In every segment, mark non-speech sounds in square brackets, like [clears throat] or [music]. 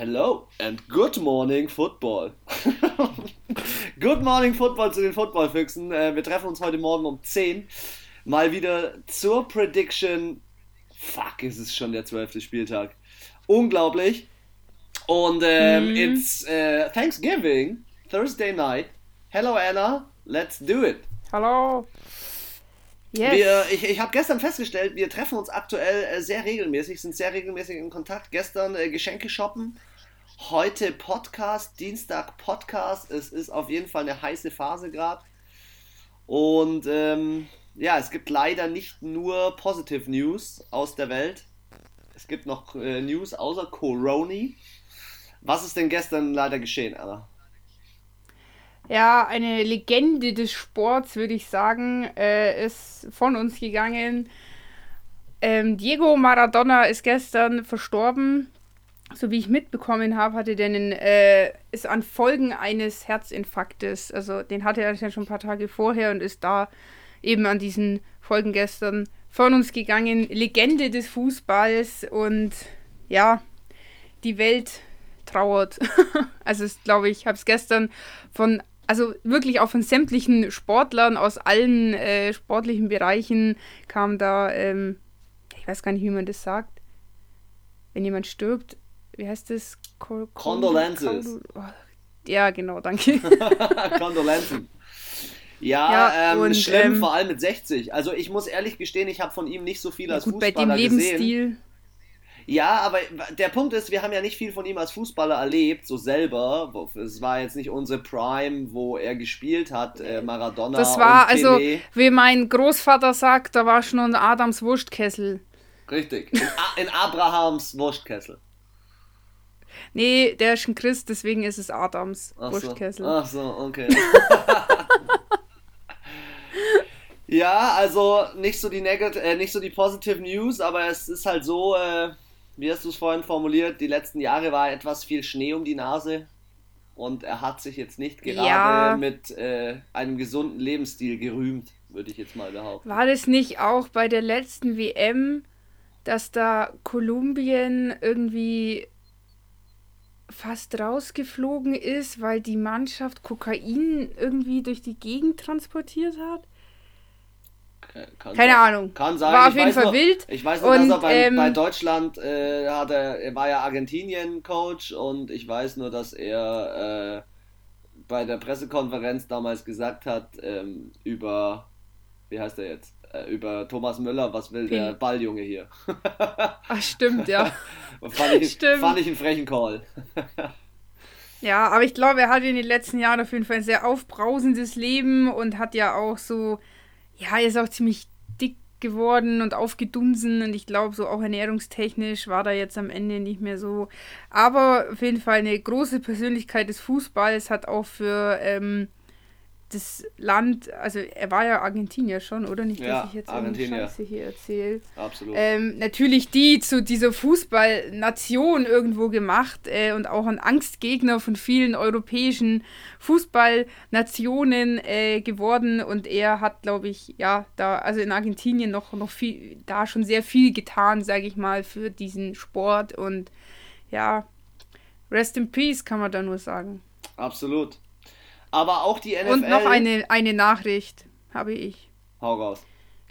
Hello and good morning Football. [laughs] good morning Football zu den Footballfüchsen. Äh, wir treffen uns heute Morgen um 10. Mal wieder zur Prediction. Fuck, ist es schon der zwölfte Spieltag. Unglaublich. Und ähm, mm. it's uh, Thanksgiving, Thursday night. Hello Anna, let's do it. Hallo. Yes. Wir, ich ich habe gestern festgestellt, wir treffen uns aktuell äh, sehr regelmäßig, sind sehr regelmäßig in Kontakt. Gestern äh, Geschenke shoppen, heute Podcast, Dienstag Podcast. Es ist auf jeden Fall eine heiße Phase gerade. Und ähm, ja, es gibt leider nicht nur Positive News aus der Welt. Es gibt noch äh, News außer Corona. Was ist denn gestern leider geschehen, Anna? ja, eine Legende des Sports, würde ich sagen, äh, ist von uns gegangen. Ähm, Diego Maradona ist gestern verstorben. So wie ich mitbekommen habe, hatte der einen, äh, ist an Folgen eines Herzinfarktes. Also den hatte er ja schon ein paar Tage vorher und ist da eben an diesen Folgen gestern von uns gegangen. Legende des Fußballs und ja, die Welt trauert. [laughs] also glaube ich, habe es gestern von also wirklich auch von sämtlichen Sportlern aus allen äh, sportlichen Bereichen kam da, ähm, ich weiß gar nicht, wie man das sagt, wenn jemand stirbt, wie heißt das? Col Condolences. Oh, ja, genau, danke. [laughs] Condolenzen. Ja, ja ähm, und, schlimm, ähm, vor allem mit 60. Also ich muss ehrlich gestehen, ich habe von ihm nicht so viel ja, als gut, Fußballer bei dem Lebensstil. Gesehen. Ja, aber der Punkt ist, wir haben ja nicht viel von ihm als Fußballer erlebt, so selber. Es war jetzt nicht unsere Prime, wo er gespielt hat, äh, Maradona. Das war, also, wie mein Großvater sagt, da war schon ein Adams Wurstkessel. Richtig, in, in Abrahams Wurstkessel. Nee, der ist ein Christ, deswegen ist es Adams Ach Wurstkessel. So. Ach so, okay. [laughs] ja, also nicht so die negative, äh, nicht so die positive News, aber es ist halt so, äh, wie hast du es vorhin formuliert, die letzten Jahre war etwas viel Schnee um die Nase und er hat sich jetzt nicht gerade ja. mit äh, einem gesunden Lebensstil gerühmt, würde ich jetzt mal behaupten. War das nicht auch bei der letzten WM, dass da Kolumbien irgendwie fast rausgeflogen ist, weil die Mannschaft Kokain irgendwie durch die Gegend transportiert hat? Kann Keine sein. Ahnung. Kann sein. War auf jeden Fall noch, wild. Ich weiß nur, und, dass er bei, ähm, bei Deutschland äh, hat er, er war ja Argentinien-Coach und ich weiß nur, dass er äh, bei der Pressekonferenz damals gesagt hat ähm, über, wie heißt er jetzt? Äh, über Thomas Müller, was will der Balljunge hier? [laughs] Ach, stimmt, ja. [laughs] fand, ich, stimmt. fand ich einen frechen Call. [laughs] ja, aber ich glaube, er hat in den letzten Jahren auf jeden Fall ein sehr aufbrausendes Leben und hat ja auch so ja, er ist auch ziemlich dick geworden und aufgedunsen und ich glaube, so auch ernährungstechnisch war da jetzt am Ende nicht mehr so. Aber auf jeden Fall eine große Persönlichkeit des Fußballs hat auch für ähm, das Land, also er war ja Argentinier schon, oder? Nicht, dass ja, ich jetzt Argentinier. Scheiße hier erzähle. Absolut. Ähm, natürlich die zu dieser Fußballnation irgendwo gemacht äh, und auch ein Angstgegner von vielen europäischen Fußballnationen äh, geworden und er hat, glaube ich, ja, da, also in Argentinien noch, noch viel, da schon sehr viel getan, sage ich mal, für diesen Sport und ja, rest in peace kann man da nur sagen. Absolut. Aber auch die NFL. Und noch eine, eine Nachricht habe ich. Hau raus.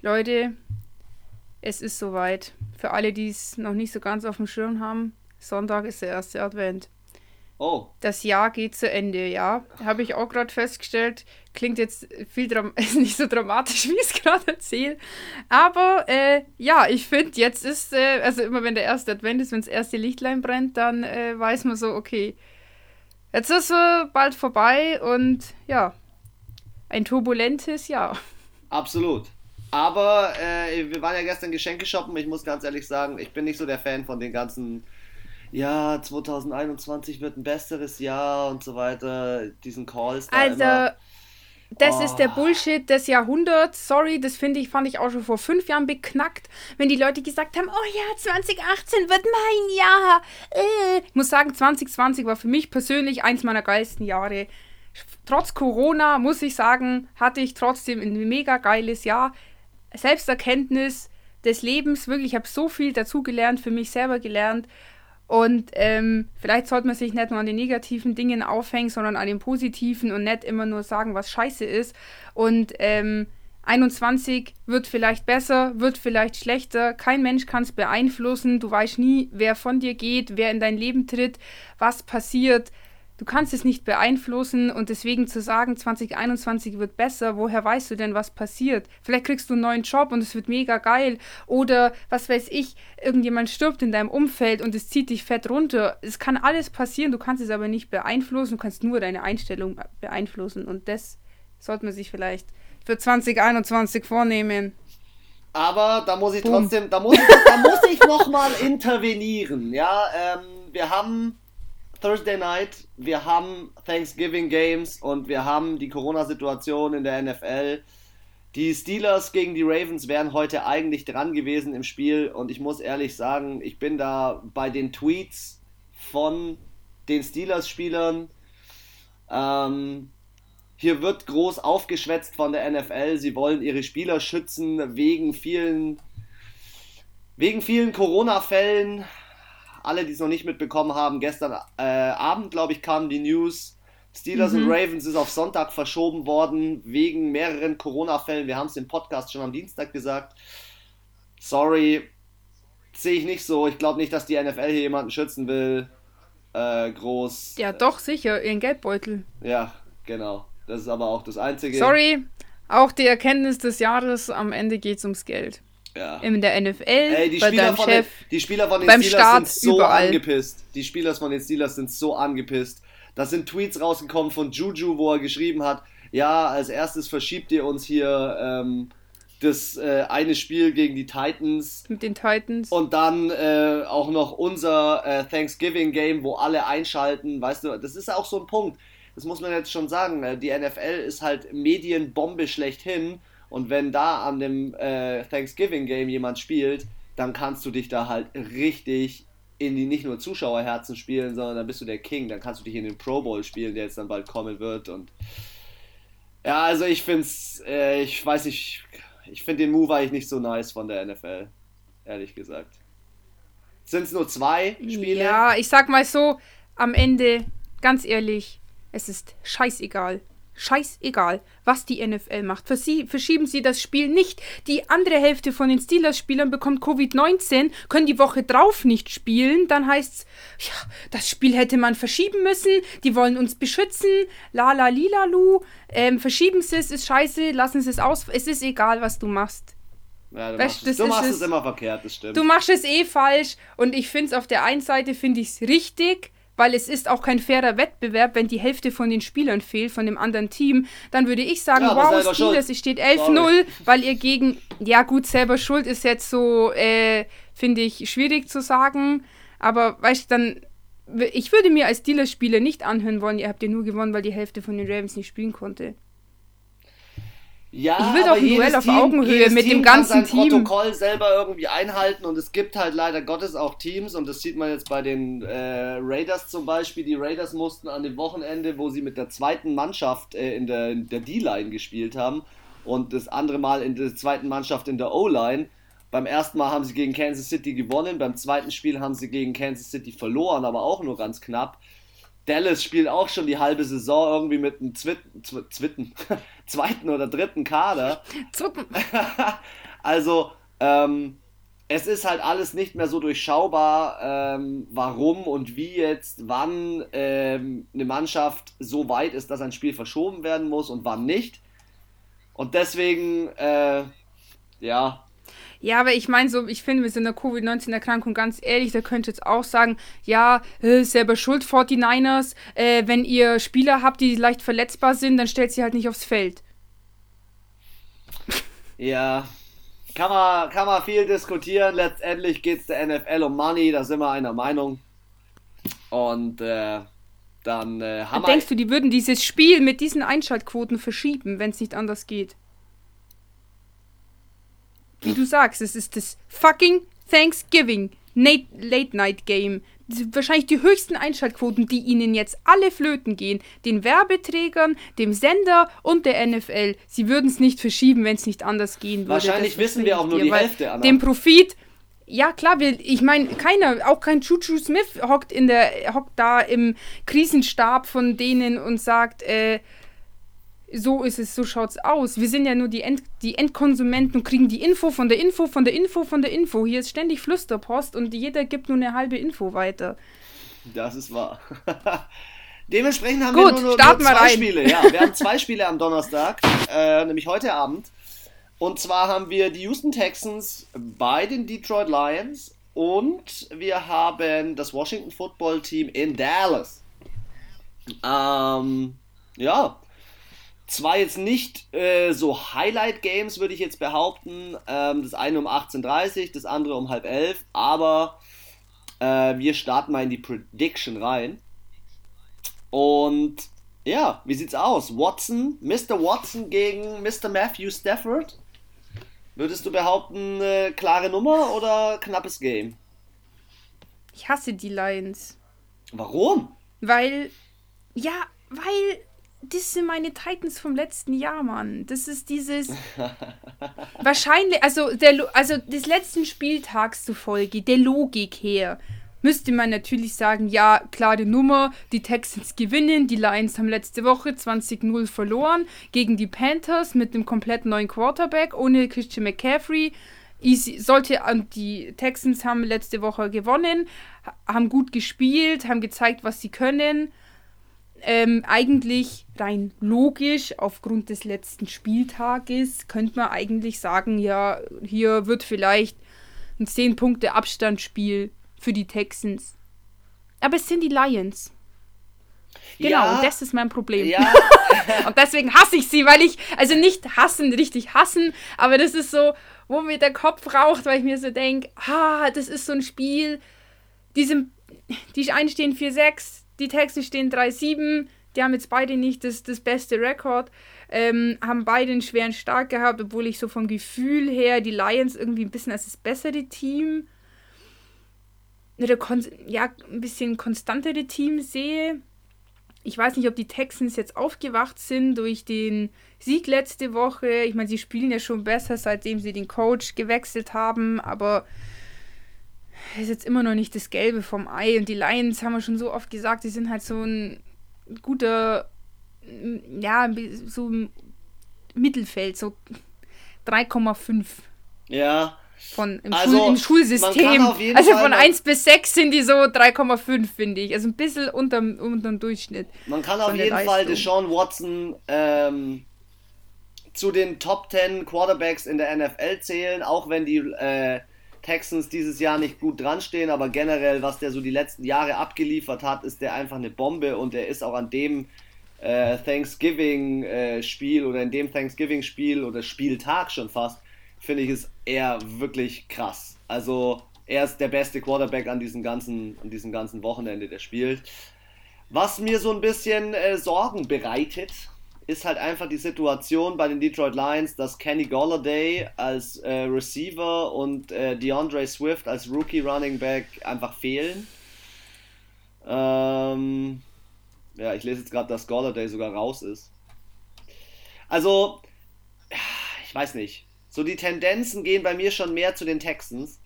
Leute, es ist soweit. Für alle, die es noch nicht so ganz auf dem Schirm haben, Sonntag ist der erste Advent. Oh. Das Jahr geht zu Ende, ja. Habe ich auch gerade festgestellt. Klingt jetzt viel [laughs] nicht so dramatisch, wie ich es gerade erzähle. Aber äh, ja, ich finde, jetzt ist, äh, also immer wenn der erste Advent ist, wenn das erste Lichtlein brennt, dann äh, weiß man so, okay, Jetzt ist es bald vorbei und ja, ein turbulentes Jahr. Absolut. Aber äh, wir waren ja gestern Geschenke shoppen. Ich muss ganz ehrlich sagen, ich bin nicht so der Fan von den ganzen, ja, 2021 wird ein besseres Jahr und so weiter, diesen Calls. Da also, immer. Das oh. ist der oh. Bullshit des Jahrhunderts. Sorry, das finde ich, fand ich auch schon vor fünf Jahren beknackt, wenn die Leute gesagt haben, oh ja, 2018 wird mein Jahr. Äh. Ich muss sagen, 2020 war für mich persönlich eins meiner geilsten Jahre. Trotz Corona, muss ich sagen, hatte ich trotzdem ein mega geiles Jahr. Selbsterkenntnis des Lebens, wirklich, ich habe so viel dazugelernt, für mich selber gelernt. Und ähm, vielleicht sollte man sich nicht nur an den negativen Dingen aufhängen, sondern an den positiven und nicht immer nur sagen, was scheiße ist. Und ähm, 21 wird vielleicht besser, wird vielleicht schlechter. Kein Mensch kann es beeinflussen. Du weißt nie, wer von dir geht, wer in dein Leben tritt, was passiert. Du kannst es nicht beeinflussen und deswegen zu sagen, 2021 wird besser, woher weißt du denn, was passiert? Vielleicht kriegst du einen neuen Job und es wird mega geil. Oder was weiß ich, irgendjemand stirbt in deinem Umfeld und es zieht dich fett runter. Es kann alles passieren, du kannst es aber nicht beeinflussen, du kannst nur deine Einstellung beeinflussen. Und das sollte man sich vielleicht für 2021 vornehmen. Aber da muss ich Boom. trotzdem, da muss ich, da muss ich nochmal [laughs] intervenieren. Ja, ähm, wir haben Thursday Night, wir haben Thanksgiving Games und wir haben die Corona-Situation in der NFL. Die Steelers gegen die Ravens wären heute eigentlich dran gewesen im Spiel und ich muss ehrlich sagen, ich bin da bei den Tweets von den Steelers-Spielern. Ähm, hier wird groß aufgeschwätzt von der NFL. Sie wollen ihre Spieler schützen wegen vielen, wegen vielen Corona-Fällen alle, die es noch nicht mitbekommen haben, gestern äh, Abend, glaube ich, kam die News, Steelers mhm. und Ravens ist auf Sonntag verschoben worden wegen mehreren Corona-Fällen. Wir haben es im Podcast schon am Dienstag gesagt. Sorry, sehe ich nicht so. Ich glaube nicht, dass die NFL hier jemanden schützen will. Äh, groß. Ja, doch, sicher, ihren Geldbeutel. Ja, genau. Das ist aber auch das Einzige. Sorry, auch die Erkenntnis des Jahres, am Ende geht es ums Geld. Ja. In der NFL, Ey, die bei Spieler deinem Chef, den, die Spieler von den beim Steelers Start, sind so überall. angepisst. Die Spieler von den Steelers sind so angepisst. Da sind Tweets rausgekommen von Juju, wo er geschrieben hat, ja, als erstes verschiebt ihr uns hier ähm, das äh, eine Spiel gegen die Titans. Mit den Titans. Und dann äh, auch noch unser äh, Thanksgiving Game, wo alle einschalten. Weißt du, das ist auch so ein Punkt. Das muss man jetzt schon sagen. Äh, die NFL ist halt Medienbombe schlechthin. Und wenn da an dem äh, Thanksgiving Game jemand spielt, dann kannst du dich da halt richtig in die nicht nur Zuschauerherzen spielen, sondern dann bist du der King. Dann kannst du dich in den Pro Bowl spielen, der jetzt dann bald kommen wird. Und ja, also ich finde es, äh, ich weiß nicht, ich finde den Move eigentlich nicht so nice von der NFL, ehrlich gesagt. Sind es nur zwei Spiele? Ja, ich sag mal so, am Ende, ganz ehrlich, es ist scheißegal scheißegal, was die NFL macht. Verschieben sie das Spiel nicht. Die andere Hälfte von den Steelers-Spielern bekommt Covid-19, können die Woche drauf nicht spielen. Dann heißt's, ja, das Spiel hätte man verschieben müssen. Die wollen uns beschützen. La la lila lu. Ähm, verschieben sie es, ist scheiße, lassen sie es aus. Es ist egal, was du machst. Ja, du weißt, machst, es, du machst es, es immer verkehrt, das stimmt. Du machst es eh falsch und ich finde es auf der einen Seite finde ich es richtig, weil es ist auch kein fairer Wettbewerb, wenn die Hälfte von den Spielern fehlt, von dem anderen Team, dann würde ich sagen, ja, wow, Steelers, es steht 11-0, weil ihr gegen, ja gut, selber schuld ist jetzt so, äh, finde ich, schwierig zu sagen, aber weißt du, dann, ich würde mir als Steelers-Spieler nicht anhören wollen, ihr habt ja nur gewonnen, weil die Hälfte von den Ravens nicht spielen konnte. Ja, ich will doch ein Duell auf Team, Augenhöhe mit Team dem ganzen kann sein Team. Protokoll selber irgendwie einhalten und es gibt halt leider Gottes auch Teams und das sieht man jetzt bei den äh, Raiders zum Beispiel. Die Raiders mussten an dem Wochenende, wo sie mit der zweiten Mannschaft äh, in der, der D-Line gespielt haben und das andere Mal in der zweiten Mannschaft in der O-Line. Beim ersten Mal haben sie gegen Kansas City gewonnen, beim zweiten Spiel haben sie gegen Kansas City verloren, aber auch nur ganz knapp. Dallas spielt auch schon die halbe Saison irgendwie mit einem Zwitten, Zwitten, [laughs] zweiten oder dritten Kader. [laughs] [laughs] also, ähm, es ist halt alles nicht mehr so durchschaubar, ähm, warum und wie jetzt, wann ähm, eine Mannschaft so weit ist, dass ein Spiel verschoben werden muss und wann nicht. Und deswegen, äh, ja, ja, aber ich meine so, ich finde, wir sind in der Covid-19-Erkrankung ganz ehrlich, da könnt ihr jetzt auch sagen, ja, selber schuld, 49ers, äh, wenn ihr Spieler habt, die leicht verletzbar sind, dann stellt sie halt nicht aufs Feld. Ja, kann man, kann man viel diskutieren. Letztendlich geht es der NFL um Money, da sind wir einer Meinung. Und äh, dann äh, haben wir. Denkst du, die würden dieses Spiel mit diesen Einschaltquoten verschieben, wenn es nicht anders geht? Wie du sagst, es ist das fucking Thanksgiving Late Night Game. Wahrscheinlich die höchsten Einschaltquoten, die ihnen jetzt alle flöten gehen. Den Werbeträgern, dem Sender und der NFL. Sie würden es nicht verschieben, wenn es nicht anders gehen würde. Wahrscheinlich wissen wir auch nur die Hälfte, Anna. Den Profit, ja klar, wir, ich meine, keiner, auch kein Chuchu Smith hockt in der, hockt da im Krisenstab von denen und sagt, äh, so ist es, so schaut's aus. Wir sind ja nur die, End, die Endkonsumenten und kriegen die Info von der Info, von der Info, von der Info. Hier ist ständig Flüsterpost und jeder gibt nur eine halbe Info weiter. Das ist wahr. [laughs] Dementsprechend haben Gut, wir nur, nur, nur zwei rein. Spiele. Ja, wir haben zwei Spiele am Donnerstag, äh, nämlich heute Abend. Und zwar haben wir die Houston Texans bei den Detroit Lions und wir haben das Washington Football Team in Dallas. Ähm, ja, zwar jetzt nicht äh, so Highlight-Games, würde ich jetzt behaupten. Ähm, das eine um 18.30 Uhr, das andere um halb elf, aber äh, wir starten mal in die Prediction rein. Und ja, wie sieht's aus? Watson, Mr. Watson gegen Mr. Matthew Stafford. Würdest du behaupten, äh, klare Nummer oder knappes Game? Ich hasse die Lions. Warum? Weil, ja, weil das sind meine Titans vom letzten Jahr, Mann. Das ist dieses. [laughs] wahrscheinlich, also, der, also des letzten Spieltags zufolge, der Logik her, müsste man natürlich sagen: ja, klare Nummer, die Texans gewinnen. Die Lions haben letzte Woche 20-0 verloren gegen die Panthers mit einem komplett neuen Quarterback, ohne Christian McCaffrey. Easy, sollte, die Texans haben letzte Woche gewonnen, haben gut gespielt, haben gezeigt, was sie können ähm, eigentlich rein logisch aufgrund des letzten Spieltages könnte man eigentlich sagen, ja, hier wird vielleicht ein 10 Punkte Abstandsspiel für die Texans. Aber es sind die Lions. Genau, ja, und das ist mein Problem. Ja. [laughs] und deswegen hasse ich sie, weil ich, also nicht hassen, richtig hassen, aber das ist so, wo mir der Kopf raucht, weil ich mir so denke, ah, das ist so ein Spiel, die sind, die einen stehen 4-6, die Texte stehen 3-7. Die haben jetzt beide nicht das, das beste Rekord. Ähm, haben beide einen schweren Start gehabt, obwohl ich so vom Gefühl her die Lions irgendwie ein bisschen als das bessere Team oder ja, ein bisschen konstantere Team sehe. Ich weiß nicht, ob die Texans jetzt aufgewacht sind durch den Sieg letzte Woche. Ich meine, sie spielen ja schon besser, seitdem sie den Coach gewechselt haben, aber ist jetzt immer noch nicht das Gelbe vom Ei. Und die Lions haben wir schon so oft gesagt, die sind halt so ein guter, ja, so ein Mittelfeld, so 3,5. Ja. Von im, also, Schul, im Schulsystem. Also von 1 bis 6 sind die so 3,5, finde ich. Also ein bisschen unterm, unterm Durchschnitt. Man kann auf jeden Fall Deshaun Watson ähm, zu den Top 10 Quarterbacks in der NFL zählen, auch wenn die äh, Texans dieses Jahr nicht gut dran stehen, aber generell, was der so die letzten Jahre abgeliefert hat, ist der einfach eine Bombe und er ist auch an dem äh, Thanksgiving-Spiel äh, oder in dem Thanksgiving-Spiel oder Spieltag schon fast, finde ich, ist er wirklich krass. Also er ist der beste Quarterback an diesem ganzen, an diesem ganzen Wochenende, der spielt. Was mir so ein bisschen äh, Sorgen bereitet, ist halt einfach die Situation bei den Detroit Lions, dass Kenny Golladay als äh, Receiver und äh, DeAndre Swift als Rookie Running Back einfach fehlen. Ähm, ja, ich lese jetzt gerade, dass Golladay sogar raus ist. Also, ich weiß nicht. So die Tendenzen gehen bei mir schon mehr zu den Texans.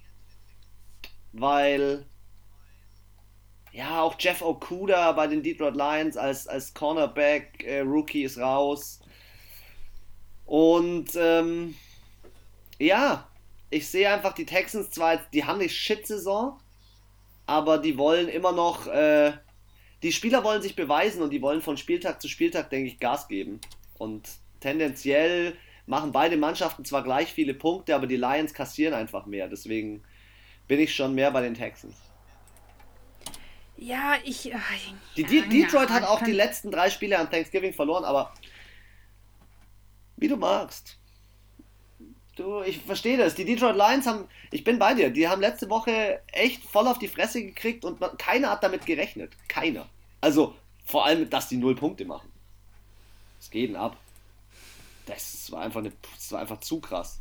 Weil ja, auch Jeff Okuda bei den Detroit Lions als, als Cornerback, äh, Rookie ist raus. Und ähm, ja, ich sehe einfach die Texans zwar, die haben eine Shit-Saison, aber die wollen immer noch, äh, die Spieler wollen sich beweisen und die wollen von Spieltag zu Spieltag, denke ich, Gas geben. Und tendenziell machen beide Mannschaften zwar gleich viele Punkte, aber die Lions kassieren einfach mehr. Deswegen bin ich schon mehr bei den Texans. Ja, ich. Ach, die, die, Detroit ja, hat auch die letzten drei Spiele an Thanksgiving verloren, aber wie du magst. Du, ich verstehe das. Die Detroit Lions haben, ich bin bei dir, die haben letzte Woche echt voll auf die Fresse gekriegt und man, keiner hat damit gerechnet. Keiner. Also vor allem, dass die null Punkte machen. Das geht denn ab. Das war einfach, eine, das war einfach zu krass.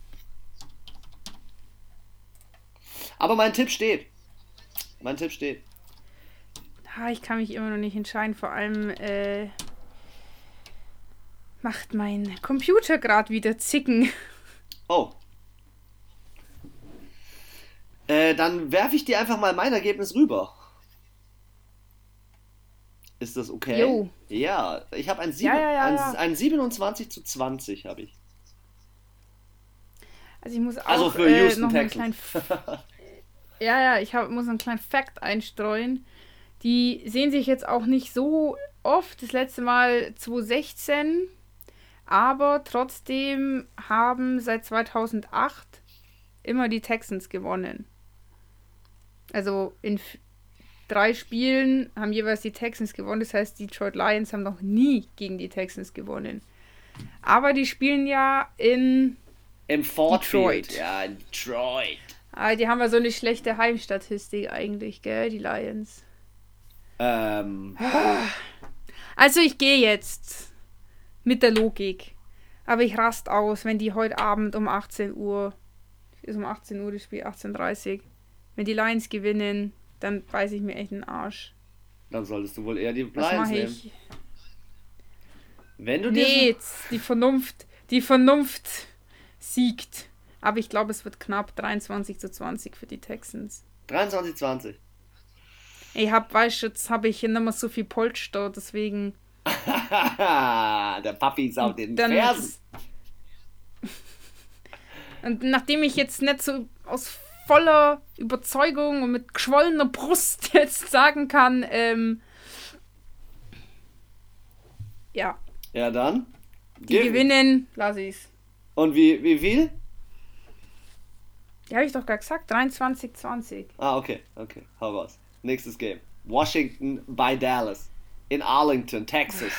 Aber mein Tipp steht. Mein Tipp steht. Ha, ich kann mich immer noch nicht entscheiden. Vor allem äh, macht mein Computer gerade wieder zicken. Oh. Äh, dann werfe ich dir einfach mal mein Ergebnis rüber. Ist das okay? Jo. Ja, ich habe ein, ja, ja, ja, ein, ein 27 zu 20 habe ich. Also ich muss auch also für äh, noch einen kleinen [laughs] Ja, ja, ich hab, muss einen kleinen Fact einstreuen. Die sehen sich jetzt auch nicht so oft. Das letzte Mal 2016. Aber trotzdem haben seit 2008 immer die Texans gewonnen. Also in drei Spielen haben jeweils die Texans gewonnen. Das heißt, die Detroit Lions haben noch nie gegen die Texans gewonnen. Aber die spielen ja in Im Fort Detroit. Ja, in Detroit. Aber die haben ja so eine schlechte Heimstatistik eigentlich, gell, die Lions. Ähm. Also ich gehe jetzt mit der Logik. Aber ich rast aus, wenn die heute Abend um 18 Uhr, ist um 18 Uhr das Spiel, 18.30 Uhr, wenn die Lions gewinnen, dann beiße ich mir echt den Arsch. Dann solltest du wohl eher die Lions nehmen. Ich? Wenn du nee, die Vernunft, die Vernunft siegt. Aber ich glaube, es wird knapp 23 zu 20 für die Texans. 23 20. Ich hab, weißt du, jetzt habe ich nicht mehr so viel Polster, deswegen. [laughs] Der Papi ist auf den dann, Fersen. [laughs] Und nachdem ich jetzt nicht so aus voller Überzeugung und mit geschwollener Brust [laughs] jetzt sagen kann, ähm, ja. Ja, dann. Die Gib. gewinnen, lass ich's. Und wie, wie viel? Die habe ich doch gerade gesagt, 23, 20. Ah, okay, okay, hau raus. Nächstes Game. Washington bei Dallas. In Arlington, Texas.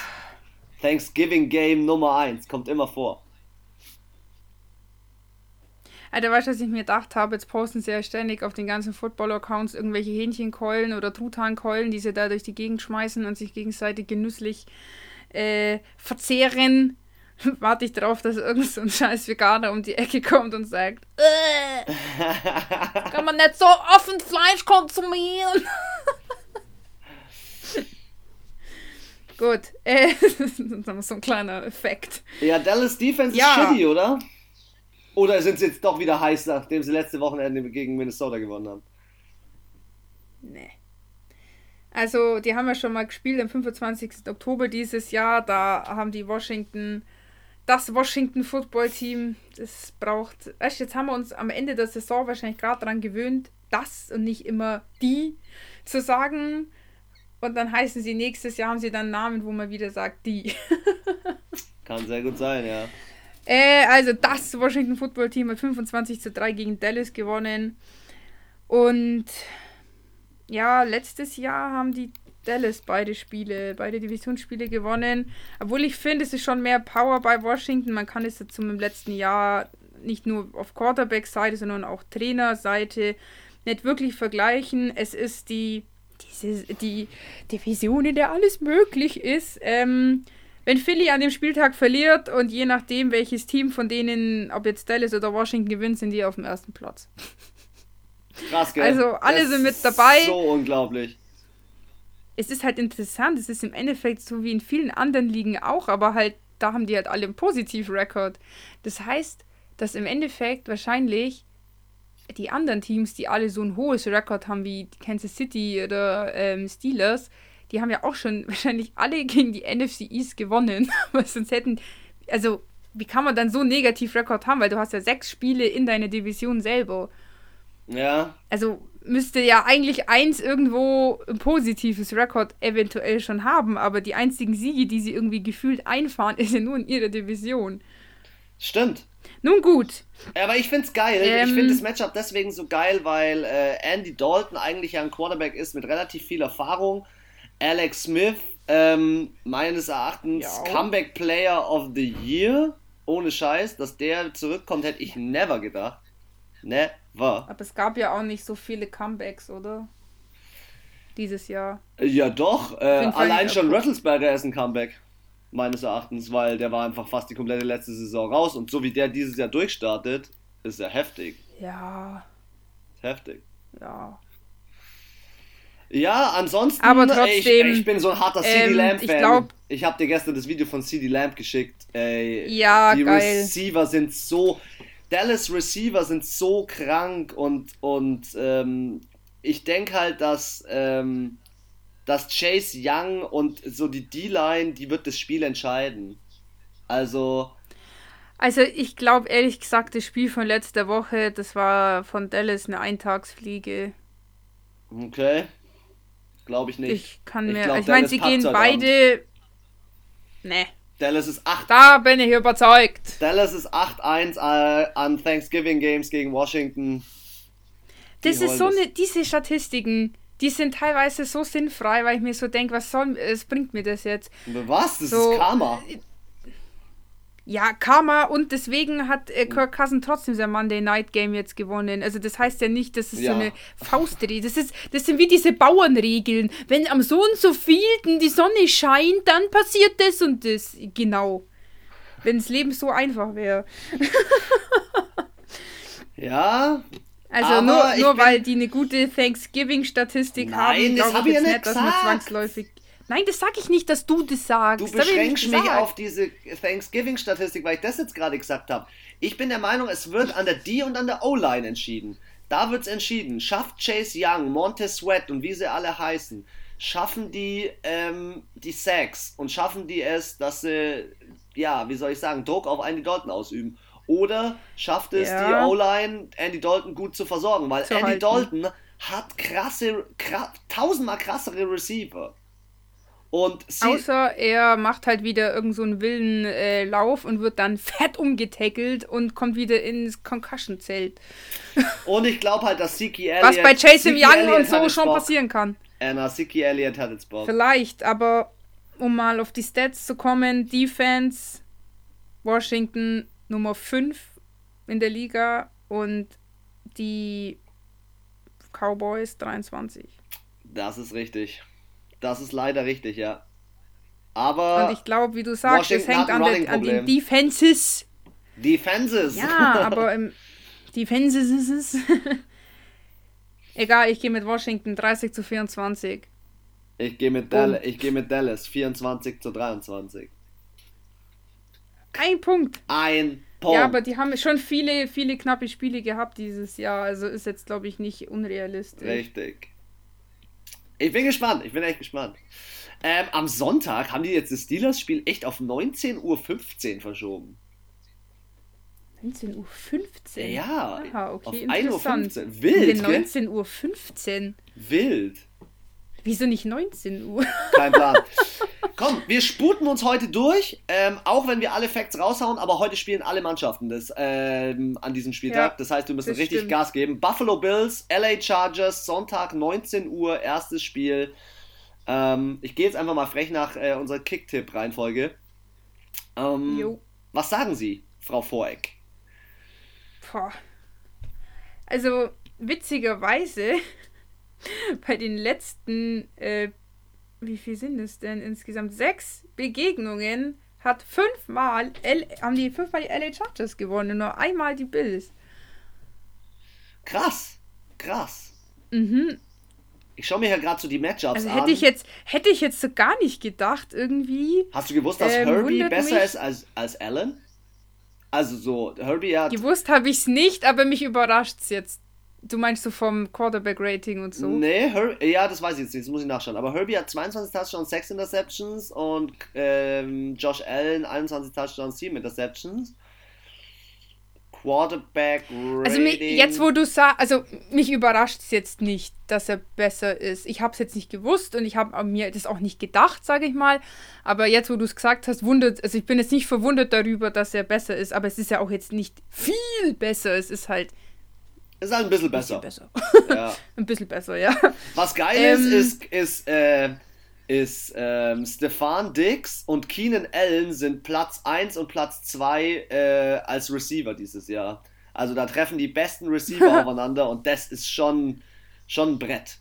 Thanksgiving Game Nummer 1. Kommt immer vor. Alter, weißt du, was ich mir gedacht habe? Jetzt posten sie ja ständig auf den ganzen Football-Accounts irgendwelche Hähnchenkeulen oder Truthahnkeulen, die sie da durch die Gegend schmeißen und sich gegenseitig genüsslich äh, verzehren. [laughs] Warte ich darauf, dass irgend so ein scheiß Veganer um die Ecke kommt und sagt, äh, kann man nicht so offen Fleisch konsumieren. [laughs] Gut, äh, [laughs] so ein kleiner Effekt. Ja, Dallas Defense ja. ist shitty, oder? Oder sind sie jetzt doch wieder heiß, nachdem sie letzte Wochenende gegen Minnesota gewonnen haben? Nee. Also, die haben ja schon mal gespielt am 25. Oktober dieses Jahr. Da haben die Washington, das Washington Football Team, das braucht. Weißt jetzt haben wir uns am Ende der Saison wahrscheinlich gerade daran gewöhnt, das und nicht immer die zu sagen. Und dann heißen sie nächstes Jahr, haben sie dann einen Namen, wo man wieder sagt, die. [laughs] Kann sehr gut sein, ja. Äh, also das Washington Football Team hat 25 zu 3 gegen Dallas gewonnen. Und ja, letztes Jahr haben die Dallas beide Spiele, beide Divisionsspiele gewonnen. Obwohl ich finde, es ist schon mehr Power bei Washington. Man kann es jetzt zum letzten Jahr nicht nur auf Quarterback-Seite, sondern auch Trainerseite nicht wirklich vergleichen. Es ist die, diese, die Division, in der alles möglich ist. Ähm, wenn Philly an dem Spieltag verliert und je nachdem, welches Team von denen, ob jetzt Dallas oder Washington gewinnt, sind die auf dem ersten Platz. Krass, gell? Also alle das sind mit dabei. So unglaublich. Es ist halt interessant, es ist im Endeffekt so wie in vielen anderen Ligen auch, aber halt, da haben die halt alle einen Positiv-Rekord. Das heißt, dass im Endeffekt wahrscheinlich die anderen Teams, die alle so ein hohes Rekord haben wie Kansas City oder ähm, Steelers, die haben ja auch schon [laughs] wahrscheinlich alle gegen die NFC East gewonnen. [laughs] Aber sonst hätten, also, wie kann man dann so einen Negativ-Rekord haben? Weil du hast ja sechs Spiele in deiner Division selber. Ja. Also müsste ja eigentlich eins irgendwo ein positives Rekord eventuell schon haben, aber die einzigen Siege, die sie irgendwie gefühlt einfahren, [laughs] ist ja nur in ihrer Division. Stimmt. Nun gut. Aber ich find's geil. Ähm, ich finde das Matchup deswegen so geil, weil äh, Andy Dalton eigentlich ja ein Quarterback ist mit relativ viel Erfahrung Alex Smith, ähm, meines Erachtens ja. Comeback Player of the Year. Ohne Scheiß, dass der zurückkommt, hätte ich never gedacht. Never. Aber es gab ja auch nicht so viele Comebacks, oder? Dieses Jahr. Ja, doch. Äh, allein schon Rattlesberger ist ein Comeback. Meines Erachtens, weil der war einfach fast die komplette letzte Saison raus. Und so wie der dieses Jahr durchstartet, ist er heftig. Ja. Heftig. Ja. Ja, ansonsten, aber trotzdem, ich, ich bin so ein harter CD ähm, Lamb-Fan. Ich, glaub, ich habe dir gestern das Video von CD Lamb geschickt. Ey, ja, die geil. Receiver sind so. Dallas Receiver sind so krank und, und ähm, ich denke halt, dass, ähm, dass Chase Young und so die D-Line, die wird das Spiel entscheiden. Also. Also ich glaube ehrlich gesagt, das Spiel von letzter Woche, das war von Dallas eine Eintagsfliege. Okay. Glaube ich nicht. Ich kann mir. Ich, ich meine, sie gehen beide. Ne. Dallas ist 8. Da bin ich überzeugt. Dallas ist 8-1 äh, an Thanksgiving Games gegen Washington. Die das ist so eine, diese Statistiken, die sind teilweise so sinnfrei, weil ich mir so denke, was soll, es bringt mir das jetzt? Was? Das so, ist Karma. Ja, Karma und deswegen hat äh, Kirk Cousin trotzdem sein Monday Night Game jetzt gewonnen. Also das heißt ja nicht, dass es ja. so eine Faustregel. Das ist, das sind wie diese Bauernregeln. Wenn am so und so vielten die Sonne scheint, dann passiert das und das. Genau. Wenn das Leben so einfach wäre. [laughs] ja. Also nur, nur weil die eine gute Thanksgiving-Statistik haben, glaube ich jetzt nicht, dass man zwangsläufig Nein, das sage ich nicht, dass du das sagst. Du beschränkst mich auf diese Thanksgiving-Statistik, weil ich das jetzt gerade gesagt habe. Ich bin der Meinung, es wird an der D und an der O-Line entschieden. Da wird es entschieden. Schafft Chase Young, Montez Sweat und wie sie alle heißen, schaffen die ähm, die Sacks und schaffen die es, dass sie, ja, wie soll ich sagen, Druck auf Andy Dalton ausüben. Oder schafft es ja. die O-Line, Andy Dalton gut zu versorgen, weil zu Andy halten. Dalton hat krasse, krass, tausendmal krassere Receiver. Und Außer er macht halt wieder irgendeinen so einen wilden äh, Lauf und wird dann fett umgetackelt und kommt wieder ins Concussion-Zelt. [laughs] Und ich glaube halt, dass Siki Elliott. Was bei Chase im Young und so schon Bock. passieren kann. Anna, Siki Elliott hat jetzt Bock. Vielleicht, aber um mal auf die Stats zu kommen: Defense, Washington Nummer 5 in der Liga und die Cowboys 23. Das ist richtig. Das ist leider richtig, ja. Aber. Und ich glaube, wie du sagst, es hängt an, der, an, den Defenses. Defenses. Ja, aber im Defenses ist es. [laughs] Egal, ich gehe mit Washington 30 zu 24. Ich gehe mit, Dallas, geh mit Dallas 24 zu 23. Ein Punkt. Ein Punkt. Ja, aber die haben schon viele, viele knappe Spiele gehabt dieses Jahr. Also ist jetzt, glaube ich, nicht unrealistisch. Richtig. Ich bin gespannt, ich bin echt gespannt. Ähm, am Sonntag haben die jetzt das Steelers-Spiel echt auf 19.15 Uhr verschoben. 19.15 Uhr? Ja, Aha, okay, auf 1.15 Uhr. Wild, 19.15 Uhr? Wild. Wieso nicht 19 Uhr? Kein Plan. [laughs] Komm, wir sputen uns heute durch, ähm, auch wenn wir alle Facts raushauen, aber heute spielen alle Mannschaften das, ähm, an diesem Spieltag. Ja, das heißt, wir müssen richtig stimmt. Gas geben. Buffalo Bills, LA Chargers, Sonntag 19 Uhr, erstes Spiel. Ähm, ich gehe jetzt einfach mal frech nach äh, unserer Kicktipp-Reihenfolge. Ähm, was sagen Sie, Frau Voreck? Boah. Also, witzigerweise [laughs] bei den letzten, äh, wie viel sind es denn insgesamt? Sechs Begegnungen hat fünfmal, L haben die fünfmal die LA Chargers gewonnen, nur einmal die Bills. Krass, krass. Mhm. Ich schaue mir ja gerade so die Matchups also hätte an. Ich jetzt, hätte ich jetzt so gar nicht gedacht, irgendwie. Hast du gewusst, dass ähm, Herbie besser mich. ist als, als Allen? Also so, Herbie hat. Gewusst habe ich es nicht, aber mich überrascht es jetzt Du meinst so vom Quarterback-Rating und so? Nee, Her ja, das weiß ich jetzt nicht, das muss ich nachschauen. Aber Herbie hat 22 Touchdowns, 6 Interceptions und ähm, Josh Allen 21 Touchdowns, 7 Interceptions. Quarterback Rating. Also mich, jetzt, wo du sagst, also mich überrascht es jetzt nicht, dass er besser ist. Ich habe es jetzt nicht gewusst und ich habe mir das auch nicht gedacht, sage ich mal. Aber jetzt, wo du es gesagt hast, wundert, also ich bin jetzt nicht verwundert darüber, dass er besser ist. Aber es ist ja auch jetzt nicht viel besser. Es ist halt ist halt ein bisschen besser. Ein bisschen besser. Ja. [laughs] ein bisschen besser, ja. Was geil ähm, ist, ist, ist, äh, ist ähm, Stefan Dix und Keenan Allen sind Platz 1 und Platz 2 äh, als Receiver dieses Jahr. Also da treffen die besten Receiver [laughs] aufeinander und das ist schon, schon ein Brett,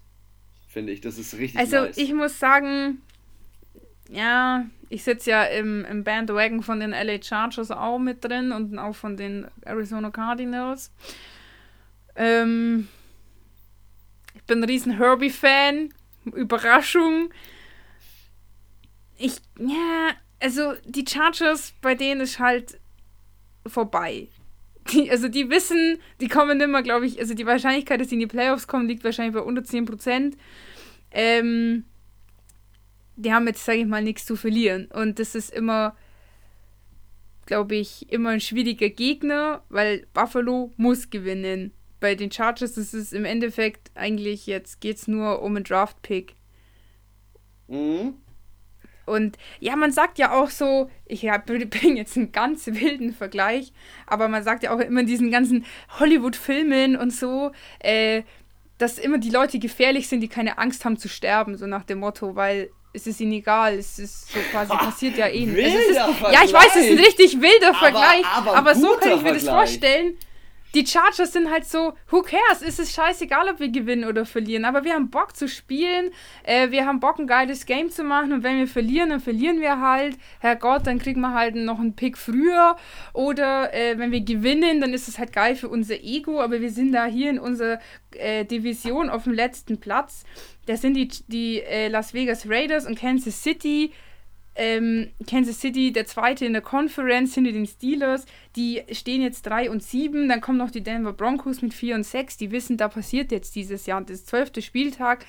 finde ich. Das ist richtig Also nice. ich muss sagen, ja, ich sitze ja im, im Bandwagon von den LA Chargers auch mit drin und auch von den Arizona Cardinals. Ähm, ich bin ein riesen Herbie-Fan. Überraschung. Ich, ja, also die Chargers, bei denen ist halt vorbei. die, also die wissen, die kommen immer, glaube ich, also die Wahrscheinlichkeit, dass sie in die Playoffs kommen, liegt wahrscheinlich bei unter 10%. Ähm, die haben jetzt, sage ich mal, nichts zu verlieren. Und das ist immer, glaube ich, immer ein schwieriger Gegner, weil Buffalo muss gewinnen. Bei den Chargers ist es im Endeffekt eigentlich, jetzt geht es nur um einen Draft-Pick. Mhm. Und ja, man sagt ja auch so, ich bringe [laughs] jetzt einen ganz wilden Vergleich, aber man sagt ja auch immer in diesen ganzen Hollywood-Filmen und so, äh, dass immer die Leute gefährlich sind, die keine Angst haben zu sterben, so nach dem Motto, weil es ist ihnen egal, es ist so quasi [laughs] passiert ja eh nicht. Ja, ich weiß, es ist ein richtig wilder aber, Vergleich, aber, aber so kann ich mir das vorstellen die Chargers sind halt so, who cares? Ist es scheißegal, ob wir gewinnen oder verlieren. Aber wir haben Bock zu spielen, äh, wir haben Bock, ein geiles Game zu machen. Und wenn wir verlieren, dann verlieren wir halt. Herrgott, dann kriegen wir halt noch einen Pick früher. Oder äh, wenn wir gewinnen, dann ist es halt geil für unser Ego. Aber wir sind da hier in unserer äh, Division auf dem letzten Platz. Das sind die, die äh, Las Vegas Raiders und Kansas City ähm, Kansas City, der zweite in der Conference hinter den Steelers, die stehen jetzt 3 und 7. Dann kommen noch die Denver Broncos mit 4 und 6. Die wissen, da passiert jetzt dieses Jahr, das zwölfte Spieltag.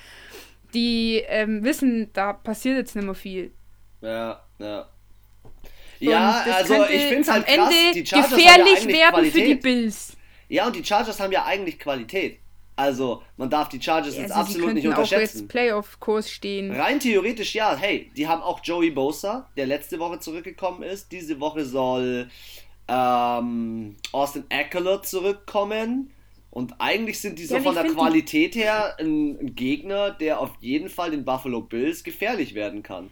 Die ähm, wissen, da passiert jetzt nicht mehr viel. Ja, ja. Ja, also ich finde es halt krass, Ende die Chargers gefährlich werden Qualität. für die Bills. Ja, und die Chargers haben ja eigentlich Qualität. Also, man darf die Chargers ja, jetzt also absolut nicht unterschätzen. Auch jetzt Playoff-Kurs stehen. Rein theoretisch ja. Hey, die haben auch Joey Bosa, der letzte Woche zurückgekommen ist. Diese Woche soll ähm, Austin Eckler zurückkommen. Und eigentlich sind die so ja, von der Qualität her ein, ein, Gegner, der auf jeden Fall den Buffalo Bills gefährlich werden kann.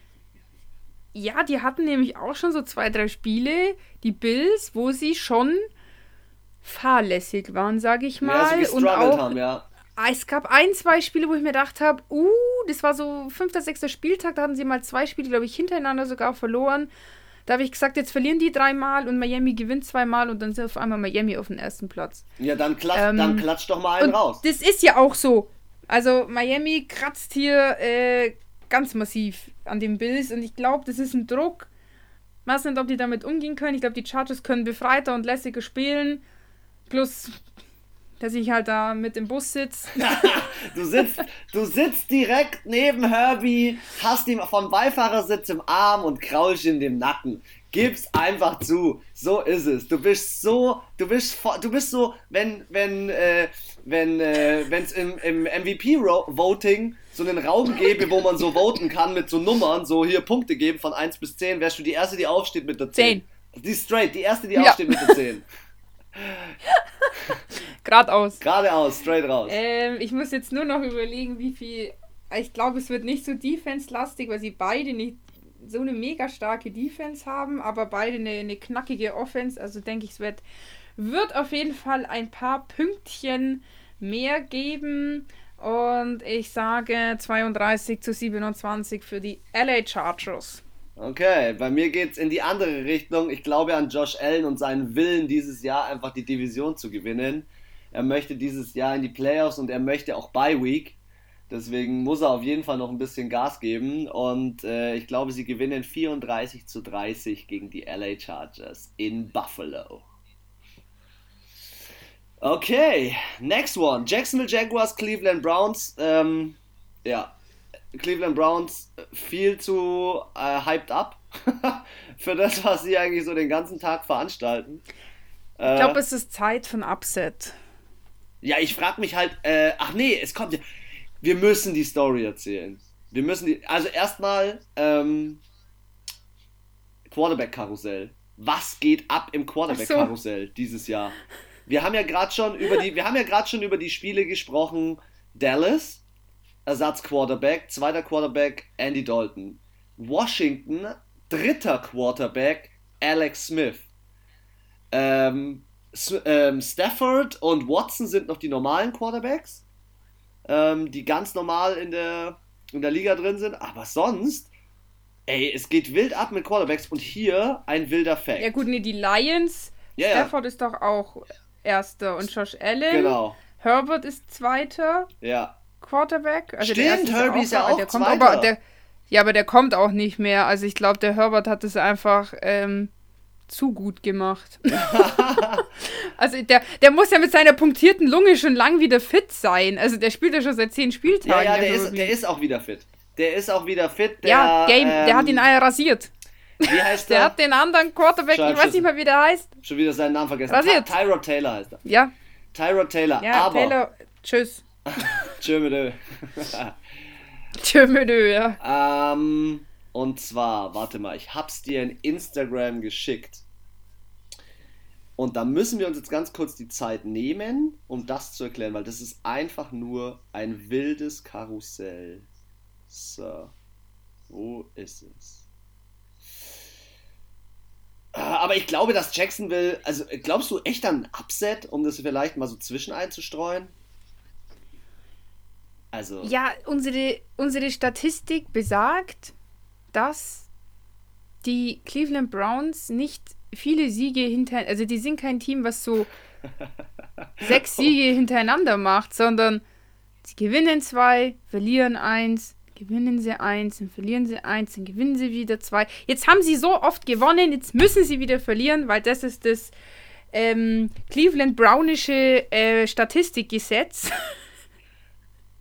Ja, die hatten nämlich auch schon so zwei, drei Spiele, die Bills, wo sie schon fahrlässig waren, sage ich mal. Ja, so und auch, haben, ja. Es gab ein, zwei Spiele, wo ich mir gedacht habe, uh, das war so fünfter, sechster Spieltag, da hatten sie mal zwei Spiele, glaube ich, hintereinander sogar verloren. Da habe ich gesagt, jetzt verlieren die dreimal und Miami gewinnt zweimal und dann ist auf einmal Miami auf dem ersten Platz. Ja, dann, klatsch, ähm, dann klatsch doch mal einen raus. Das ist ja auch so. Also Miami kratzt hier äh, ganz massiv an den Bills und ich glaube, das ist ein Druck. Ich weiß nicht, ob die damit umgehen können. Ich glaube, die Chargers können befreiter und lässiger spielen. Plus, dass ich halt da mit dem Bus sitze. [laughs] du, sitzt, du sitzt direkt neben Herbie, hast ihn vom Beifahrersitz im Arm und kraulst ihm den Nacken. Gib's einfach zu. So ist es. Du bist so, du bist, du bist so, wenn, wenn, äh, wenn, äh, es im, im MVP-Voting so einen Raum gäbe, wo man so voten kann mit so Nummern, so hier Punkte geben von 1 bis 10, wärst du die erste, die aufsteht mit der 10. 10. Die straight, die erste, die ja. aufsteht mit der 10. [laughs] Geradeaus. Geradeaus, straight raus. Ähm, ich muss jetzt nur noch überlegen, wie viel. Ich glaube, es wird nicht so defense-lastig, weil sie beide nicht so eine mega starke Defense haben, aber beide eine, eine knackige Offense. Also denke ich, es wird, wird auf jeden Fall ein paar Pünktchen mehr geben. Und ich sage 32 zu 27 für die LA Chargers. Okay, bei mir geht es in die andere Richtung. Ich glaube an Josh Allen und seinen Willen, dieses Jahr einfach die Division zu gewinnen. Er möchte dieses Jahr in die Playoffs und er möchte auch Bye Week. Deswegen muss er auf jeden Fall noch ein bisschen Gas geben. Und äh, ich glaube, sie gewinnen 34 zu 30 gegen die LA Chargers in Buffalo. Okay, next one. Jacksonville Jaguars, Cleveland Browns. Ähm, ja, Cleveland Browns viel zu äh, hyped up [laughs] für das, was sie eigentlich so den ganzen Tag veranstalten. Ich glaube, äh, es ist Zeit von Upset. Ja, ich frage mich halt, äh, ach nee, es kommt ja. Wir müssen die Story erzählen. Wir müssen die. Also erstmal ähm, Quarterback-Karussell. Was geht ab im Quarterback-Karussell so. dieses Jahr? Wir haben ja gerade schon über die, wir haben ja gerade schon über die Spiele gesprochen. Dallas, Ersatzquarterback, zweiter Quarterback Andy Dalton. Washington, dritter Quarterback Alex Smith. Ähm, ähm, Stafford und Watson sind noch die normalen Quarterbacks, ähm, die ganz normal in der, in der Liga drin sind. Aber sonst, ey, es geht wild ab mit Quarterbacks und hier ein wilder Fact. Ja gut, nee, die Lions, ja, Stafford ist doch auch Erster und Josh Allen. Genau. Herbert ist Zweiter. Ja. Quarterback. Also Stimmt, der Herbie ist ja auch der kommt aber, der, Ja, aber der kommt auch nicht mehr. Also ich glaube, der Herbert hat es einfach ähm, zu gut gemacht. [laughs] [laughs] also der, der muss ja mit seiner punktierten Lunge schon lang wieder fit sein. Also der spielt ja schon seit zehn Spieltagen. Ja, ja, der, ist, der ist auch wieder fit. Der ist auch wieder fit. Der, ja, Game, ähm, der hat ihn ähm, rasiert. Wie heißt [laughs] der? Der hat den anderen Quarterback, ich weiß nicht mal, wie der heißt. Schon wieder seinen Namen vergessen. Rasiert. Ty Tyrod Taylor heißt er. Ja. Tyrod Taylor. Ja, aber. Taylor, tschüss. Tschö mit Ö. Tschö mit Ö, ja. Ähm, und zwar, warte mal, ich hab's dir in Instagram geschickt. Und da müssen wir uns jetzt ganz kurz die Zeit nehmen, um das zu erklären, weil das ist einfach nur ein wildes Karussell. So. Wo ist es? Aber ich glaube, dass Jacksonville, also glaubst du echt an Upset, um das vielleicht mal so zwischen einzustreuen? Also. Ja, unsere, unsere Statistik besagt, dass die Cleveland Browns nicht viele Siege hinter, also die sind kein Team, was so [laughs] sechs Siege hintereinander macht, sondern sie gewinnen zwei, verlieren eins, gewinnen sie eins, dann verlieren sie eins, dann gewinnen sie wieder zwei. Jetzt haben sie so oft gewonnen, jetzt müssen sie wieder verlieren, weil das ist das ähm, Cleveland Brownische äh, Statistikgesetz. [laughs]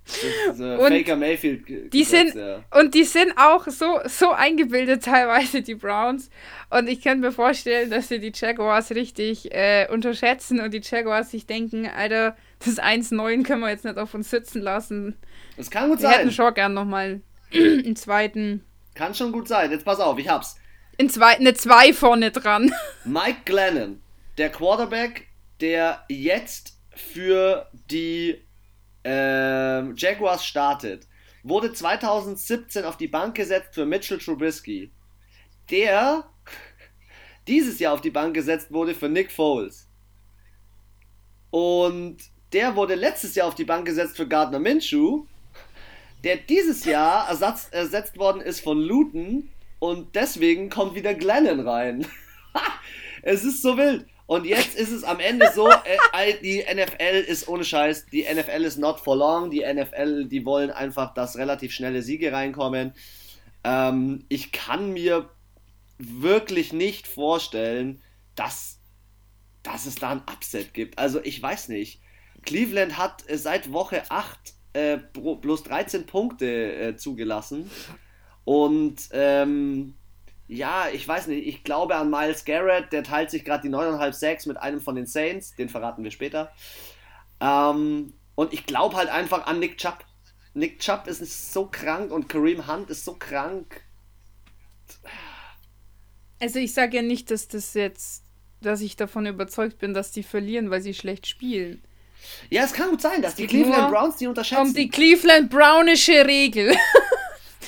Faker Mayfield. Die sind, ja. Und die sind auch so, so eingebildet [laughs] teilweise, die Browns. Und ich kann mir vorstellen, dass sie die Jaguars richtig äh, unterschätzen und die Jaguars sich denken, Alter, das 1-9 können wir jetzt nicht auf uns sitzen lassen. Das kann gut wir sein. Wir hätten schon gern nochmal [clears throat] einen zweiten. Kann schon gut sein. Jetzt pass auf, ich hab's. In zwei, eine 2 vorne dran. [laughs] Mike Glennon, der Quarterback, der jetzt für die äh, Jaguars startet, wurde 2017 auf die Bank gesetzt für Mitchell Trubisky, der [laughs] dieses Jahr auf die Bank gesetzt wurde für Nick Foles. Und der wurde letztes Jahr auf die Bank gesetzt für Gardner Minshew, der dieses Jahr ersatz, ersetzt worden ist von Luton und deswegen kommt wieder Glennon rein. [laughs] es ist so wild. Und jetzt ist es am Ende so, [laughs] äh, die NFL ist ohne Scheiß, die NFL ist not for long, die NFL, die wollen einfach, dass relativ schnelle Siege reinkommen. Ähm, ich kann mir wirklich nicht vorstellen, dass, dass es da ein Upset gibt. Also ich weiß nicht. Cleveland hat seit Woche 8 äh, bloß 13 Punkte äh, zugelassen. Und ähm, ja, ich weiß nicht, ich glaube an Miles Garrett, der teilt sich gerade die 9,5 Sacks mit einem von den Saints, den verraten wir später. Ähm, und ich glaube halt einfach an Nick Chubb. Nick Chubb ist so krank und Kareem Hunt ist so krank. Also ich sage ja nicht, dass das jetzt, dass ich davon überzeugt bin, dass die verlieren, weil sie schlecht spielen. Ja, es kann gut sein, dass die Cleveland Browns die unterschätzen. Um die Cleveland Brownische Regel. [laughs]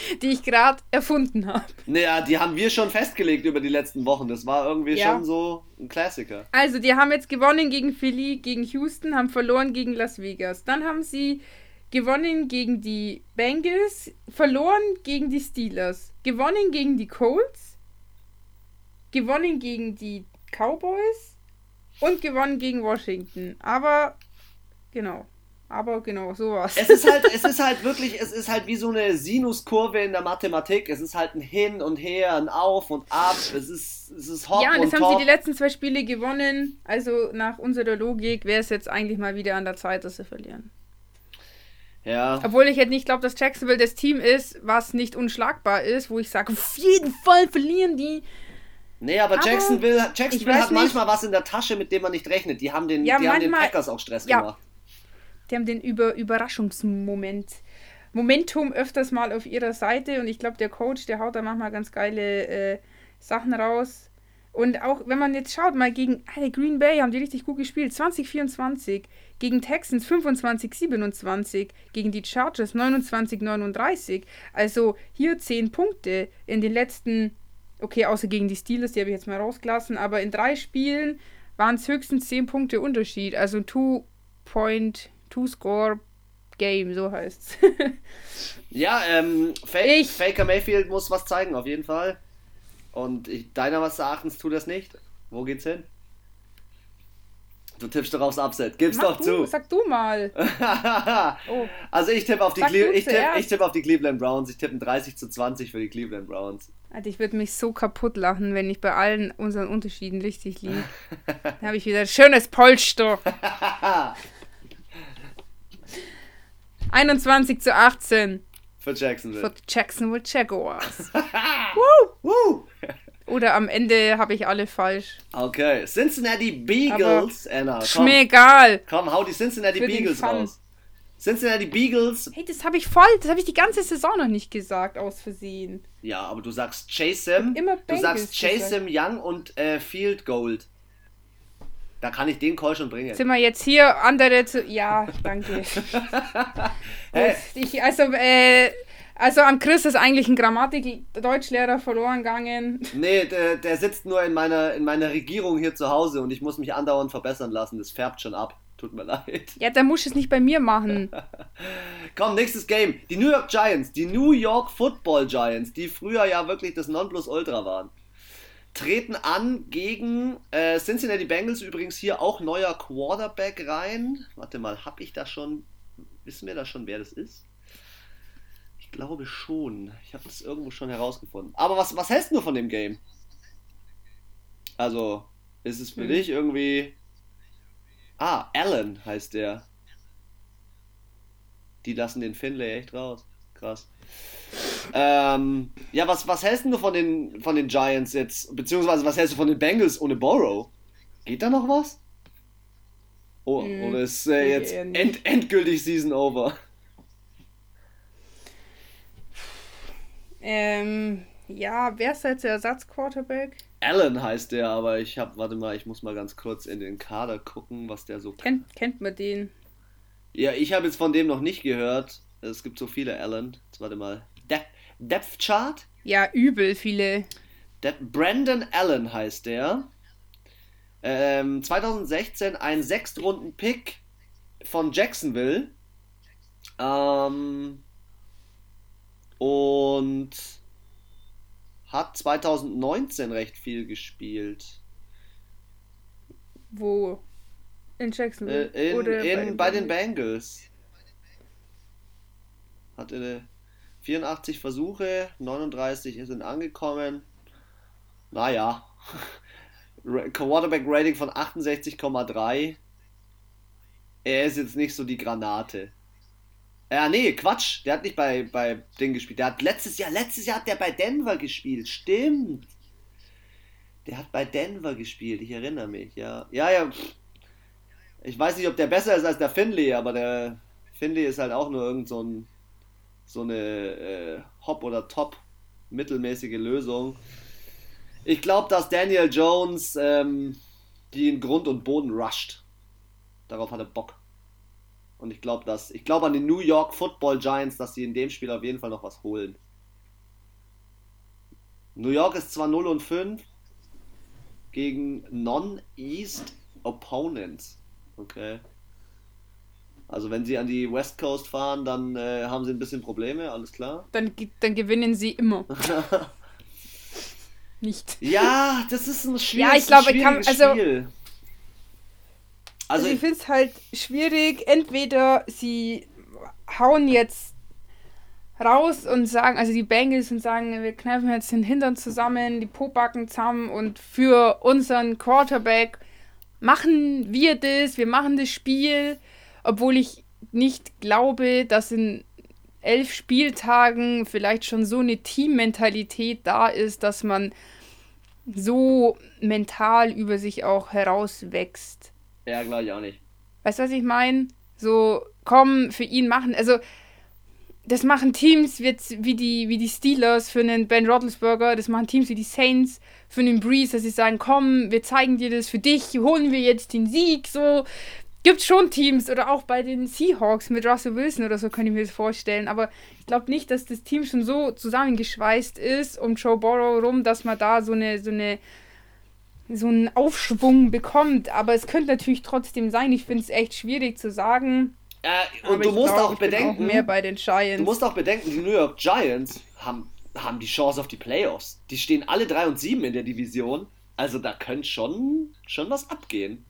[laughs] die ich gerade erfunden habe. Naja, die haben wir schon festgelegt über die letzten Wochen. Das war irgendwie ja. schon so ein Klassiker. Also, die haben jetzt gewonnen gegen Philly, gegen Houston, haben verloren gegen Las Vegas. Dann haben sie gewonnen gegen die Bengals, verloren gegen die Steelers, gewonnen gegen die Colts, gewonnen gegen die Cowboys und gewonnen gegen Washington. Aber genau. Aber genau, sowas. Es ist halt, es [laughs] ist halt wirklich, es ist halt wie so eine Sinuskurve in der Mathematik. Es ist halt ein Hin und Her, ein Auf und Ab. Es ist, es ist Hop Ja, und jetzt haben top. sie die letzten zwei Spiele gewonnen. Also nach unserer Logik wäre es jetzt eigentlich mal wieder an der Zeit, dass sie verlieren. Ja. Obwohl ich jetzt nicht glaube, dass Jacksonville das Team ist, was nicht unschlagbar ist, wo ich sage, auf jeden Fall verlieren die. Nee, aber, aber Jacksonville, Jacksonville hat manchmal was in der Tasche, mit dem man nicht rechnet. Die haben den, ja, die manchmal, haben den Packers auch Stress ja, gemacht. Die haben den Über Überraschungsmoment. Momentum öfters mal auf ihrer Seite und ich glaube, der Coach, der haut da manchmal ganz geile äh, Sachen raus. Und auch wenn man jetzt schaut, mal gegen alle Green Bay haben die richtig gut gespielt. 2024, gegen Texans 25, 27, gegen die Chargers 29, 39. Also hier 10 Punkte in den letzten, okay, außer gegen die Steelers, die habe ich jetzt mal rausgelassen, aber in drei Spielen waren es höchstens 10 Punkte Unterschied. Also Two-Point Two-Score Game, so heißt's. [laughs] ja, ähm, Fake, Faker Mayfield muss was zeigen, auf jeden Fall. Und ich, deiner was Erachtens tut das nicht. Wo geht's hin? Du tippst doch aufs Upset. Gib's Mach doch du, zu. Sag du mal. [laughs] oh. Also ich tippe auf, ich tipp, ich tipp auf die Cleveland Browns. Ich tippe ein 30 zu 20 für die Cleveland Browns. Alter, ich würde mich so kaputt lachen, wenn ich bei allen unseren Unterschieden richtig liege. [laughs] Dann habe ich wieder ein schönes Polster. 21 zu 18 Für Jacksonville. für Jacksonville Jaguars. [laughs] Woo! Oder am Ende habe ich alle falsch. Okay, Cincinnati Beagles. Anna, Ist komm, mir egal. komm, hau die Cincinnati Für Beagles raus. Cincinnati Beagles. Hey, das habe ich voll, das habe ich die ganze Saison noch nicht gesagt, aus Versehen. Ja, aber du sagst Chasem. immer Du Bengals sagst Chasem Young und äh, Field Gold. Da kann ich den Call schon bringen. Sind wir jetzt hier andere zu. Ja, danke. [laughs] Hey. Ich, also, äh, also am Chris ist eigentlich ein Grammatik-Deutschlehrer verloren gegangen. Nee, der, der sitzt nur in meiner, in meiner Regierung hier zu Hause und ich muss mich andauernd verbessern lassen. Das färbt schon ab. Tut mir leid. Ja, der muss es nicht bei mir machen. [laughs] Komm, nächstes Game. Die New York Giants, die New York Football Giants, die früher ja wirklich das Nonplusultra waren, treten an gegen äh, Cincinnati Bengals. Übrigens hier auch neuer Quarterback rein. Warte mal, hab ich da schon. Wissen wir da schon, wer das ist? Ich glaube schon. Ich habe das irgendwo schon herausgefunden. Aber was, was hältst du von dem Game? Also, ist es für Hm. dich irgendwie. Ah, Allen heißt der. Die lassen den Finlay echt raus. Krass. Ähm, ja, was, was hältst du von den, von den Giants jetzt? Beziehungsweise, was hältst du von den Bengals ohne Borrow? Geht da noch was? Oh, Hm, oder ist äh, jetzt end, endgültig Season over? Ähm, ja, wer ist jetzt der Ersatzquarterback? Allen heißt der, aber ich hab, warte mal, ich muss mal ganz kurz in den Kader gucken, was der so Kennt, kennt man den? Ja, ich habe jetzt von dem noch nicht gehört. Es gibt so viele Allen. Jetzt warte mal. De Depth Chart? Ja, übel viele. De Brandon Allen heißt der. Ähm, 2016 ein Sechstrunden-Pick von Jacksonville. Ähm, und hat 2019 recht viel gespielt. Wo? In Äh, Jacksonville? in, Oder in, bei den Bengals? Bengals. Hatte 84 Versuche, 39 sind angekommen. Naja. [laughs] Quarterback Rating von 68,3. Er ist jetzt nicht so die Granate. Ja, nee, Quatsch. Der hat nicht bei, bei Ding gespielt. Der hat letztes Jahr, letztes Jahr hat der bei Denver gespielt. Stimmt. Der hat bei Denver gespielt, ich erinnere mich, ja. Ja, ja. Ich weiß nicht, ob der besser ist als der Finley, aber der Finley ist halt auch nur irgend so, ein, so eine äh, Hop- oder Top mittelmäßige Lösung. Ich glaube, dass Daniel Jones ähm, die in Grund und Boden rusht. Darauf hat er Bock. Und ich glaube, dass ich glaube an die New York Football Giants, dass sie in dem Spiel auf jeden Fall noch was holen. New York ist zwar 0 und 5 gegen Non-East Opponents. Okay. Also wenn sie an die West Coast fahren, dann äh, haben sie ein bisschen Probleme, alles klar. Dann, dann gewinnen sie immer. [laughs] Nicht. Ja, das ist ein schwieriges, Ja, ich glaube, ich kann- also- Spiel. Also, Also, ich finde es halt schwierig. Entweder sie hauen jetzt raus und sagen, also die Bengals und sagen, wir kneifen jetzt den Hintern zusammen, die Pobacken zusammen und für unseren Quarterback machen wir das, wir machen das Spiel, obwohl ich nicht glaube, dass in elf Spieltagen vielleicht schon so eine Teammentalität da ist, dass man so mental über sich auch herauswächst. ja, glaube ich auch nicht. Weißt du, was ich meine? So, komm, für ihn machen. Also, das machen Teams wie, wie, die, wie die Steelers für einen Ben Roethlisberger, das machen Teams wie die Saints für einen Breeze, dass sie sagen, komm, wir zeigen dir das für dich, holen wir jetzt den Sieg, so. Gibt schon Teams oder auch bei den Seahawks mit Russell Wilson oder so, kann ich mir das vorstellen. Aber ich glaube nicht, dass das Team schon so zusammengeschweißt ist um Joe Burrow rum, dass man da so eine, so eine so einen Aufschwung bekommt. Aber es könnte natürlich trotzdem sein. Ich finde es echt schwierig zu sagen. Äh, Aber und du ich musst glaub, auch bedenken, mehr bei den Giants. du musst auch bedenken, die New York Giants haben, haben die Chance auf die Playoffs. Die stehen alle 3 und 7 in der Division. Also da könnte schon, schon was abgehen.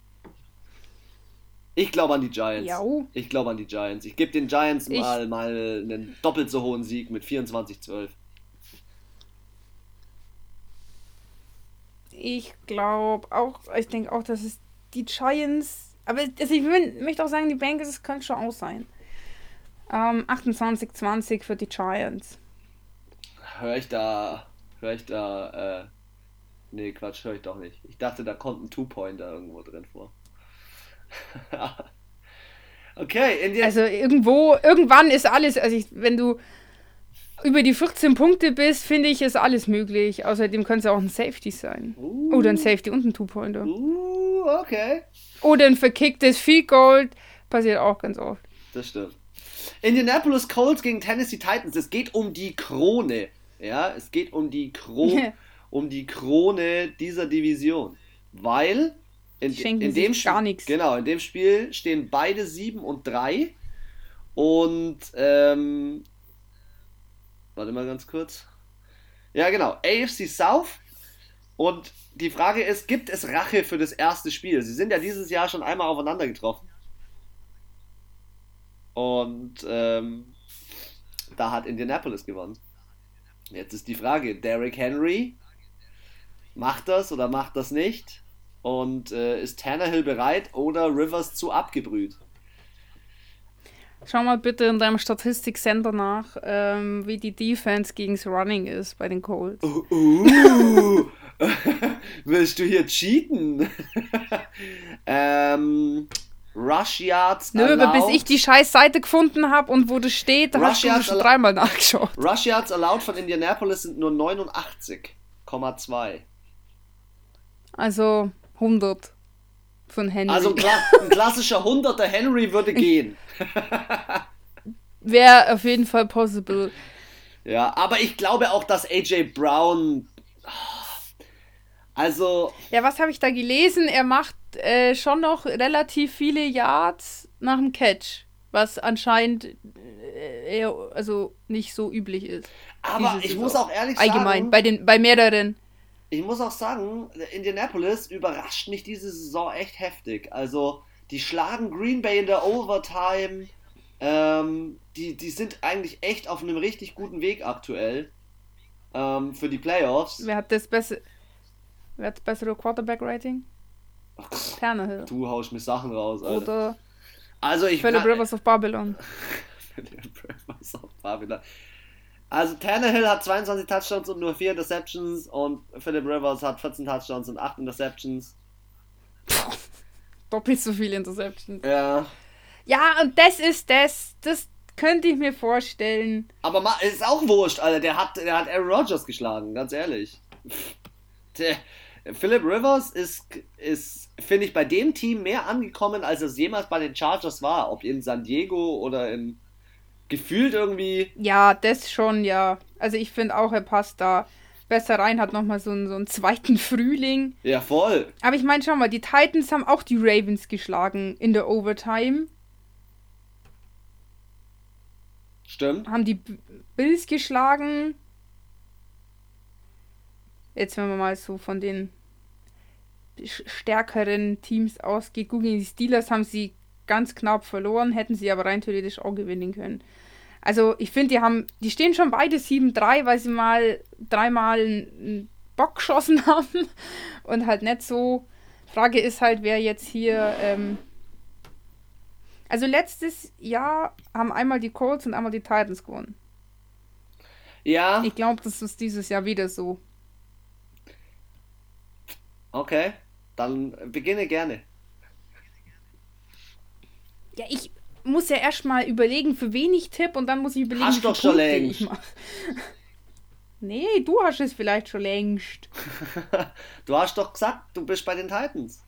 Ich glaube an die Giants. Jau. Ich glaube an die Giants. Ich gebe den Giants ich mal, mal einen doppelt so hohen Sieg mit 24-12. Ich glaube auch, ich denke auch, dass es die Giants, aber also ich will, möchte auch sagen, die Bengals, es könnte schon auch sein. Ähm, 28-20 für die Giants. Hör ich da, hör ich da, äh, nee, Quatsch, hör ich doch nicht. Ich dachte, da kommt ein Two-Pointer irgendwo drin vor. [laughs] okay, also irgendwo, irgendwann ist alles, also ich, wenn du über die 14 Punkte bist, finde ich, ist alles möglich. Außerdem könnte es auch ein Safety sein. Uh. Oder ein Safety und ein Two-Pointer. Uh, okay. Oder ein verkicktes Field Gold. Passiert auch ganz oft. Das stimmt. Indianapolis Colts gegen Tennessee Titans. Es geht um die Krone. Ja, es geht um die Krone, [laughs] um die Krone dieser Division. Weil in, in dem gar nichts. Genau, in dem Spiel stehen beide 7 und 3. Und ähm, warte mal ganz kurz. Ja, genau. AFC South. Und die Frage ist, gibt es Rache für das erste Spiel? Sie sind ja dieses Jahr schon einmal aufeinander getroffen. Und ähm, da hat Indianapolis gewonnen. Jetzt ist die Frage, Derrick Henry macht das oder macht das nicht? Und äh, ist Tannehill bereit oder Rivers zu abgebrüht? Schau mal bitte in deinem Statistik-Center nach, ähm, wie die Defense gegen das Running ist bei den Colts. Uh, uh. [laughs] Willst du hier cheaten? [laughs] ähm, Rush Yards Nö, allowed. bis ich die scheiß Seite gefunden habe und wo das steht, da hast du schon dreimal nachgeschaut. Rush Yards allowed von Indianapolis sind nur 89,2. Also 100 von Henry. Also ein, Kla ein klassischer 100er Henry würde gehen. [laughs] Wäre auf jeden Fall possible. Ja, aber ich glaube auch, dass AJ Brown. Also. Ja, was habe ich da gelesen? Er macht äh, schon noch relativ viele Yards nach dem Catch. Was anscheinend äh, eher, also nicht so üblich ist. Aber ich muss auch ehrlich sagen. Allgemein, bei, den, bei mehreren ich muss auch sagen, Indianapolis überrascht mich diese Saison echt heftig. Also, die schlagen Green Bay in der Overtime. Ähm, die, die sind eigentlich echt auf einem richtig guten Weg aktuell ähm, für die Playoffs. Wer hat das beste, wer hat das bessere Quarterback-Rating? Tannehill. Du haust mir Sachen raus, Alter. Oder also ich Philip Rivers of Babylon. [laughs] Philip Rivers of Babylon. Also Tannehill hat 22 Touchdowns und nur 4 Interceptions und Philip Rivers hat 14 Touchdowns und 8 Interceptions. Doppelt so viele Interceptions. Ja. Ja, und das ist das. Das könnte ich mir vorstellen. Aber ist auch wurscht, Alter. Der hat, der hat Aaron Rodgers geschlagen, ganz ehrlich. Der, Philip Rivers ist, ist finde ich, bei dem Team mehr angekommen, als es jemals bei den Chargers war. Ob in San Diego oder in gefühlt irgendwie. Ja, das schon, ja. Also ich finde auch, er passt da besser rein, hat nochmal so einen, so einen zweiten Frühling. Ja, voll. Aber ich meine, schau mal, die Titans haben auch die Ravens geschlagen in der Overtime. Stimmt. Haben die Bills geschlagen. Jetzt, wenn man mal so von den stärkeren Teams ausgeht, googeln die Steelers haben sie ganz knapp verloren, hätten sie aber rein theoretisch auch gewinnen können. Also ich finde, die haben, die stehen schon beide 7-3, weil sie mal dreimal einen Bock [laughs] geschossen haben und halt nicht so. Frage ist halt, wer jetzt hier. Ähm also letztes Jahr haben einmal die Colts und einmal die Titans gewonnen. Ja. Ich glaube, das ist dieses Jahr wieder so. Okay, dann beginne gerne. Ja, ich muss ja erstmal überlegen, für wen ich tippe und dann muss ich überlegen, hast wie schon Punkte längst. ich mache. [laughs] Nee, du hast es vielleicht schon längst. [laughs] du hast doch gesagt, du bist bei den Titans.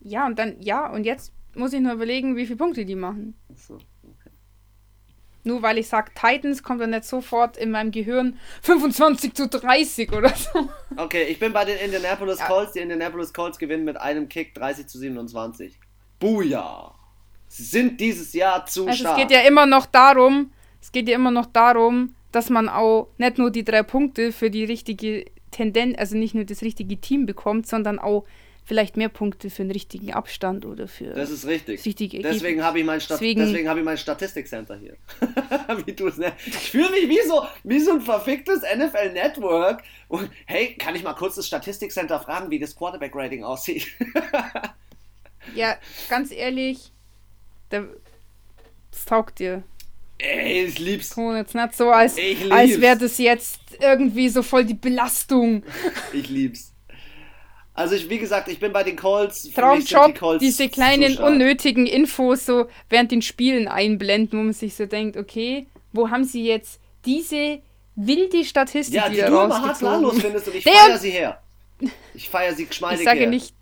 Ja, und dann, ja, und jetzt muss ich nur überlegen, wie viele Punkte die machen. So, okay. Nur weil ich sage Titans, kommt dann nicht sofort in meinem Gehirn 25 zu 30 oder so. [laughs] Okay, ich bin bei den Indianapolis ja. Colts. Die Indianapolis Colts gewinnen mit einem Kick 30 zu 27. Booyah! Sie sind dieses Jahr zu also stark. Es geht ja immer noch darum, es geht ja immer noch darum, dass man auch nicht nur die drei Punkte für die richtige Tendenz, also nicht nur das richtige Team bekommt, sondern auch vielleicht mehr Punkte für einen richtigen Abstand oder für. Das ist richtig. Richtige deswegen habe ich mein, Stat deswegen, deswegen hab ich mein Statistikcenter hier. [laughs] wie du es ne? Ich fühle mich wie so, wie so ein verficktes NFL-Network. Und hey, kann ich mal kurz das Statistikcenter fragen, wie das Quarterback-Rating aussieht? [laughs] ja, ganz ehrlich, das taugt dir. Ey, ich lieb's. Oh, jetzt nicht so, als, als wäre das jetzt irgendwie so voll die Belastung. [laughs] ich lieb's. Also ich, wie gesagt, ich bin bei den Calls. Traumjob, die Calls diese kleinen so unnötigen Infos so während den Spielen einblenden, wo man sich so denkt, okay, wo haben sie jetzt diese wilde Statistik ja, die wieder du immer hart findest und ich [laughs] feiere sie her. Ich feiere sie geschmeidig Ich sage her. nicht,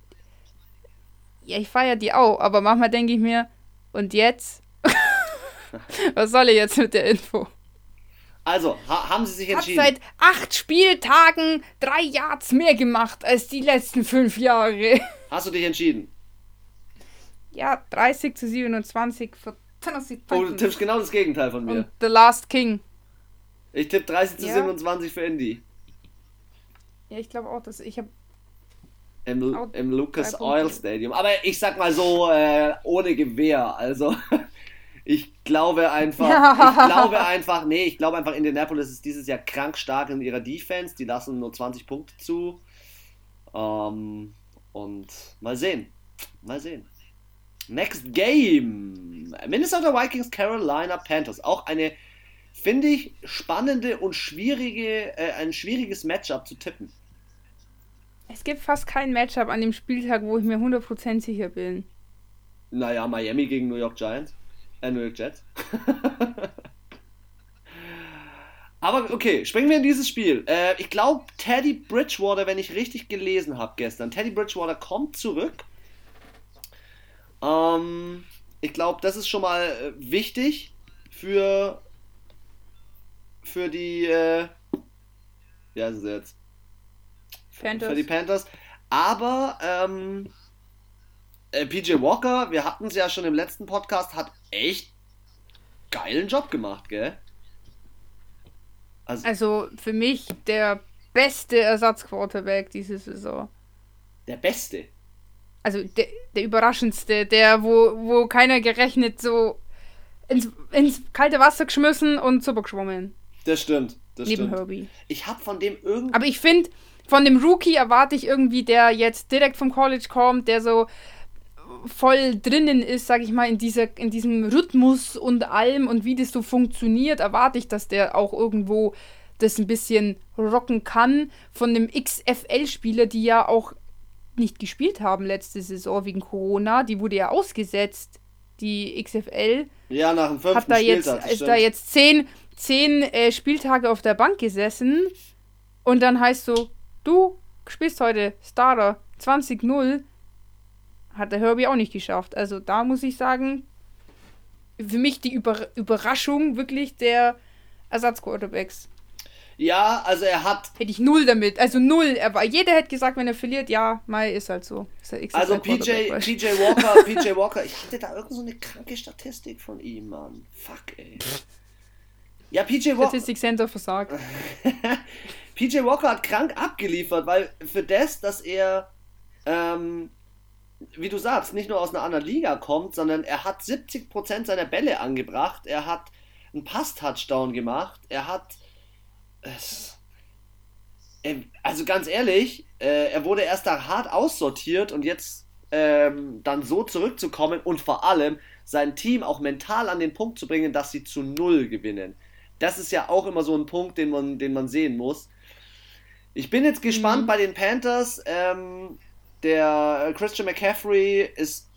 ja, ich feiere die auch, aber manchmal denke ich mir, und jetzt? [laughs] Was soll ich jetzt mit der Info? Also, ha haben Sie sich entschieden? Hat seit acht Spieltagen drei Yards mehr gemacht als die letzten fünf Jahre. [laughs] Hast du dich entschieden? Ja, 30 zu 27 für Tennessee Titans. Oh, du tippst genau das Gegenteil von mir. Und The Last King. Ich tippe 30 zu ja. 27 für Indy. Ja, ich glaube auch, dass ich habe im, im Lucas Oil Stadium. Aber ich sag mal so, äh, ohne Gewehr. Also, [laughs] ich glaube einfach, ich [laughs] glaube einfach, nee, ich glaube einfach, Indianapolis ist dieses Jahr krank stark in ihrer Defense. Die lassen nur 20 Punkte zu. Ähm, und mal sehen. Mal sehen. Next Game. Minnesota Vikings, Carolina Panthers. Auch eine, finde ich, spannende und schwierige, äh, ein schwieriges Matchup zu tippen. Es gibt fast kein Matchup an dem Spieltag, wo ich mir 100% sicher bin. Naja, Miami gegen New York Giants. Äh, New York Jets. [laughs] Aber okay, springen wir in dieses Spiel. Äh, ich glaube, Teddy Bridgewater, wenn ich richtig gelesen habe gestern, Teddy Bridgewater kommt zurück. Ähm, ich glaube, das ist schon mal äh, wichtig für, für die. Äh, ja, ist es jetzt? Panthers. Für die Panthers. Aber ähm, äh, PJ Walker, wir hatten es ja schon im letzten Podcast, hat echt geilen Job gemacht, gell? Also, also für mich der beste Ersatzquarterback diese Saison. Der beste? Also der, der überraschendste, der, wo, wo keiner gerechnet, so ins, ins kalte Wasser geschmissen und super geschwommen. Das stimmt. Das Neben stimmt. Herbie. Ich hab von dem irgendwie. Aber ich finde, von dem Rookie erwarte ich irgendwie, der jetzt direkt vom College kommt, der so voll drinnen ist, sag ich mal, in, dieser, in diesem Rhythmus und allem und wie das so funktioniert, erwarte ich, dass der auch irgendwo das ein bisschen rocken kann. Von dem XFL-Spieler, die ja auch nicht gespielt haben letzte Saison wegen Corona, die wurde ja ausgesetzt, die XFL. Ja, nach dem fünften hat da jetzt, Spieltag, Ist da jetzt zehn, zehn äh, Spieltage auf der Bank gesessen und dann heißt so, Du spielst heute Starter 20-0. Hat der Herbie auch nicht geschafft. Also da muss ich sagen, für mich die Über Überraschung wirklich der Ersatzquarterbacks. Ja, also er hat. Hätte ich null damit. Also null. Er war, jeder hätte gesagt, wenn er verliert, ja, Mai ist halt so. Ist also PJ, PJ [laughs] Walker, PJ Walker, ich hatte da irgend so eine kranke Statistik von ihm, Mann. Fuck, ey. Ja, PJ Walker. Statistik Center versagt. [laughs] PJ Walker hat krank abgeliefert, weil für das, dass er, ähm, wie du sagst, nicht nur aus einer anderen Liga kommt, sondern er hat 70% seiner Bälle angebracht, er hat einen Pass-Touchdown gemacht, er hat. Es, also ganz ehrlich, äh, er wurde erst da hart aussortiert und jetzt ähm, dann so zurückzukommen und vor allem sein Team auch mental an den Punkt zu bringen, dass sie zu null gewinnen. Das ist ja auch immer so ein Punkt, den man, den man sehen muss. Ich bin jetzt gespannt mhm. bei den Panthers. Ähm, der Christian McCaffrey ist,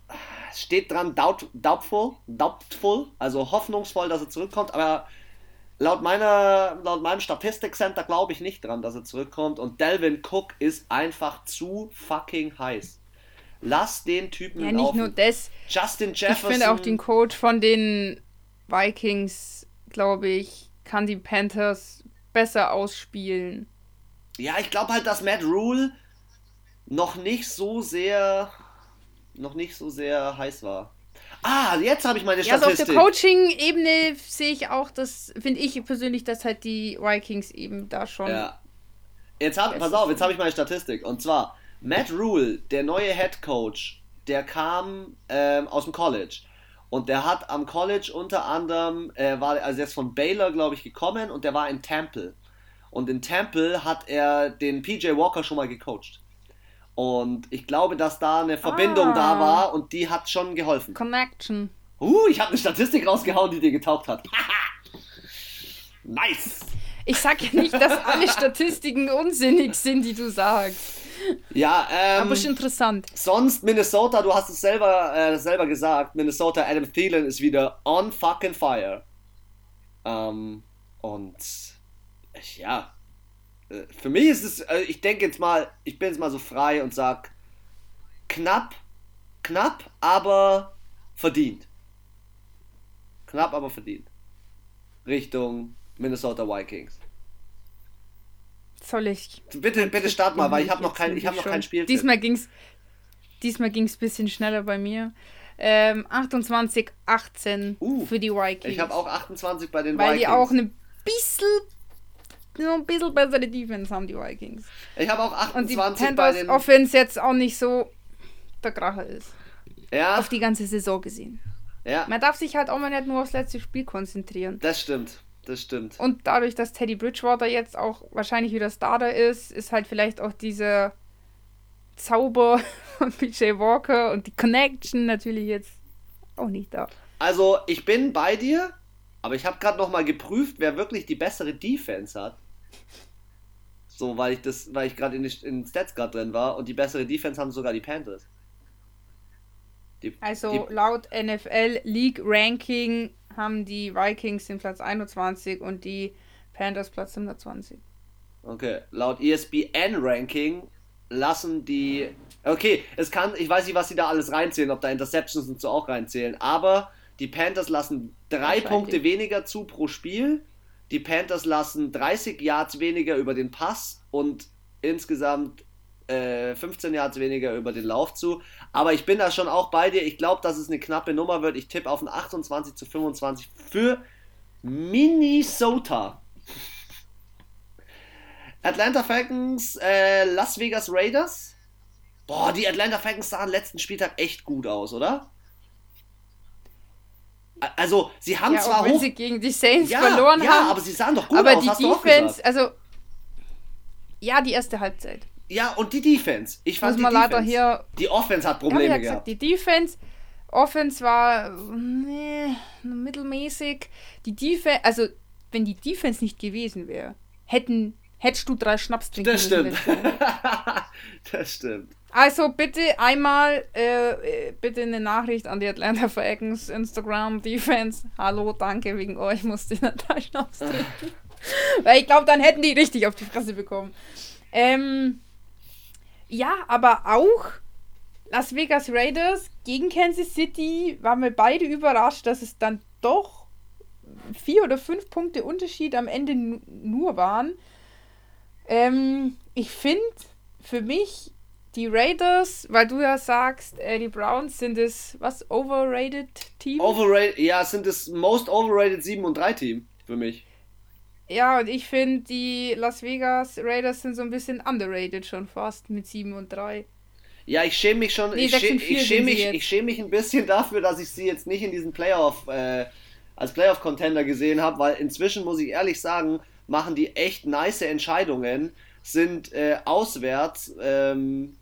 steht dran doubt, doubtful, doubtful, also hoffnungsvoll, dass er zurückkommt, aber laut, meiner, laut meinem Statistikcenter glaube ich nicht dran, dass er zurückkommt und Delvin Cook ist einfach zu fucking heiß. Lass den Typen Ja, nicht laufen. nur das. Justin Jefferson. Ich finde auch den Coach von den Vikings, glaube ich, kann die Panthers besser ausspielen. Ja, ich glaube halt, dass Matt Rule noch nicht so sehr noch nicht so sehr heiß war. Ah, jetzt habe ich meine Statistik. Ja, also auf der Coaching-Ebene sehe ich auch, das finde ich persönlich, dass halt die Vikings eben da schon. Ja. Jetzt hab, pass auf, jetzt habe ich meine Statistik. Und zwar Matt Rule, der neue Head Coach, der kam ähm, aus dem College. Und der hat am College unter anderem, äh, war also er ist von Baylor, glaube ich, gekommen und der war in Temple. Und in Temple hat er den PJ Walker schon mal gecoacht. Und ich glaube, dass da eine Verbindung ah. da war und die hat schon geholfen. Connection. Uh, ich habe eine Statistik rausgehauen, die dir getaugt hat. [laughs] nice. Ich sag ja nicht, dass alle [laughs] Statistiken unsinnig sind, die du sagst. Ja, ähm, aber ist interessant. Sonst Minnesota, du hast es selber, äh, selber gesagt, Minnesota, Adam Thielen ist wieder on fucking fire. Ähm, und ja, äh, für mich ist es, äh, ich denke jetzt mal, ich bin jetzt mal so frei und sag knapp, knapp, aber verdient. Knapp, aber verdient. Richtung Minnesota Vikings. Soll ich? Bitte, bitte start mal, weil ich habe noch kein, ich habe noch kein Spiel. Diesmal ging's, diesmal ging's bisschen schneller bei mir. Ähm, 28, 18 uh, für die Vikings. Ich habe auch 28 bei den weil Vikings. Weil die auch ein bisschen, so ein bisschen bessere Defense haben, die Vikings. Ich habe auch 28 Und die Panthers bei den Offense jetzt auch nicht so der Kracher ist. Ja. Auf die ganze Saison gesehen. Ja. Man darf sich halt auch mal nicht nur aufs letzte Spiel konzentrieren. Das stimmt das stimmt. Und dadurch, dass Teddy Bridgewater jetzt auch wahrscheinlich wieder Starter ist, ist halt vielleicht auch dieser Zauber [laughs] von PJ Walker und die Connection natürlich jetzt auch nicht da. Also, ich bin bei dir, aber ich habe gerade noch mal geprüft, wer wirklich die bessere Defense hat. So, weil ich das, weil ich gerade in, den Stats gerade drin war und die bessere Defense haben sogar die Panthers. Die, also die, laut NFL League Ranking haben die Vikings den Platz 21 und die Panthers Platz 120. Okay, laut ESPN-Ranking lassen die. Okay, es kann, ich weiß nicht, was sie da alles reinzählen, ob da Interceptions und so auch reinzählen, aber die Panthers lassen drei Punkte weniger zu pro Spiel. Die Panthers lassen 30 Yards weniger über den Pass und insgesamt äh, 15 Yards weniger über den Lauf zu. Aber ich bin da schon auch bei dir. Ich glaube, dass es eine knappe Nummer wird. Ich tippe auf ein 28 zu 25 für Minnesota. [laughs] Atlanta Falcons, äh, Las Vegas Raiders. Boah, die Atlanta Falcons sahen letzten Spieltag echt gut aus, oder? Also, sie haben ja, zwar hoch... sie gegen die Saints ja, verloren ja, haben. Ja, aber sie sahen doch gut aber aus. Aber die Defense, also ja, die erste Halbzeit. Ja, und die Defense. Ich fand Muss die Defense. Leider hier, die Offense hat Probleme ja gesagt, Die Defense, Offense war nee, mittelmäßig. Die Defense, also wenn die Defense nicht gewesen wäre, hätten hättest du drei Schnaps trinken das müssen. Stimmt. [laughs] das stimmt. Also bitte einmal äh, äh, bitte eine Nachricht an die Atlanta Falcons Instagram Defense. Hallo, danke, wegen euch musste ich Schnaps [laughs] trinken. Weil ich glaube, dann hätten die richtig auf die Fresse bekommen. Ähm, ja, aber auch Las Vegas Raiders gegen Kansas City waren wir beide überrascht, dass es dann doch vier oder fünf Punkte Unterschied am Ende nur waren. Ähm, ich finde für mich die Raiders, weil du ja sagst, äh, die Browns sind das, was, overrated Team? Overrated, ja, sind das most overrated 7 und 3 Team für mich. Ja, und ich finde, die Las Vegas Raiders sind so ein bisschen underrated schon fast mit 7 und 3. Ja, ich schäme mich schon. Nee, ich, schäme, ich, schäme mich, ich schäme mich ein bisschen [laughs] dafür, dass ich sie jetzt nicht in diesen Playoff, äh, als Playoff-Contender gesehen habe, weil inzwischen, muss ich ehrlich sagen, machen die echt nice Entscheidungen. Sind äh, auswärts, ähm,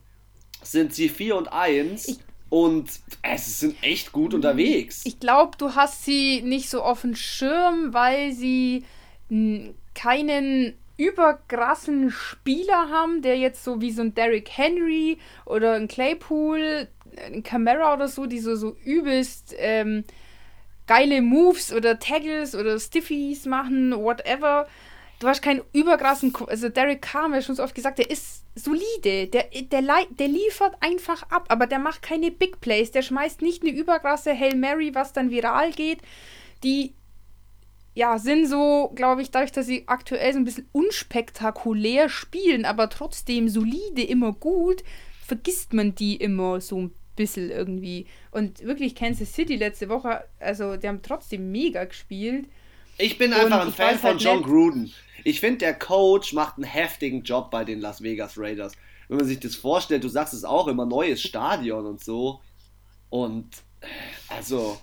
sind sie 4 und 1. Ich und es sind echt gut unterwegs. Ich glaube, du hast sie nicht so auf dem Schirm, weil sie keinen überkrassen Spieler haben, der jetzt so wie so ein Derrick Henry oder ein Claypool, ein Camera oder so, die so, so übelst ähm, geile Moves oder Taggles oder Stiffies machen, whatever. Du hast keinen überkrassen, also Derek Carr, wir schon so oft gesagt, der ist solide, der, der, der liefert einfach ab, aber der macht keine Big Plays, der schmeißt nicht eine überkrasse Hail Mary, was dann viral geht. Die ja, sind so, glaube ich, dadurch, dass sie aktuell so ein bisschen unspektakulär spielen, aber trotzdem solide, immer gut, vergisst man die immer so ein bisschen irgendwie. Und wirklich Kansas City letzte Woche, also die haben trotzdem mega gespielt. Ich bin einfach ein Fan von halt John Gruden. Ich finde, der Coach macht einen heftigen Job bei den Las Vegas Raiders. Wenn man sich das vorstellt, du sagst es auch immer, neues Stadion und so. Und also,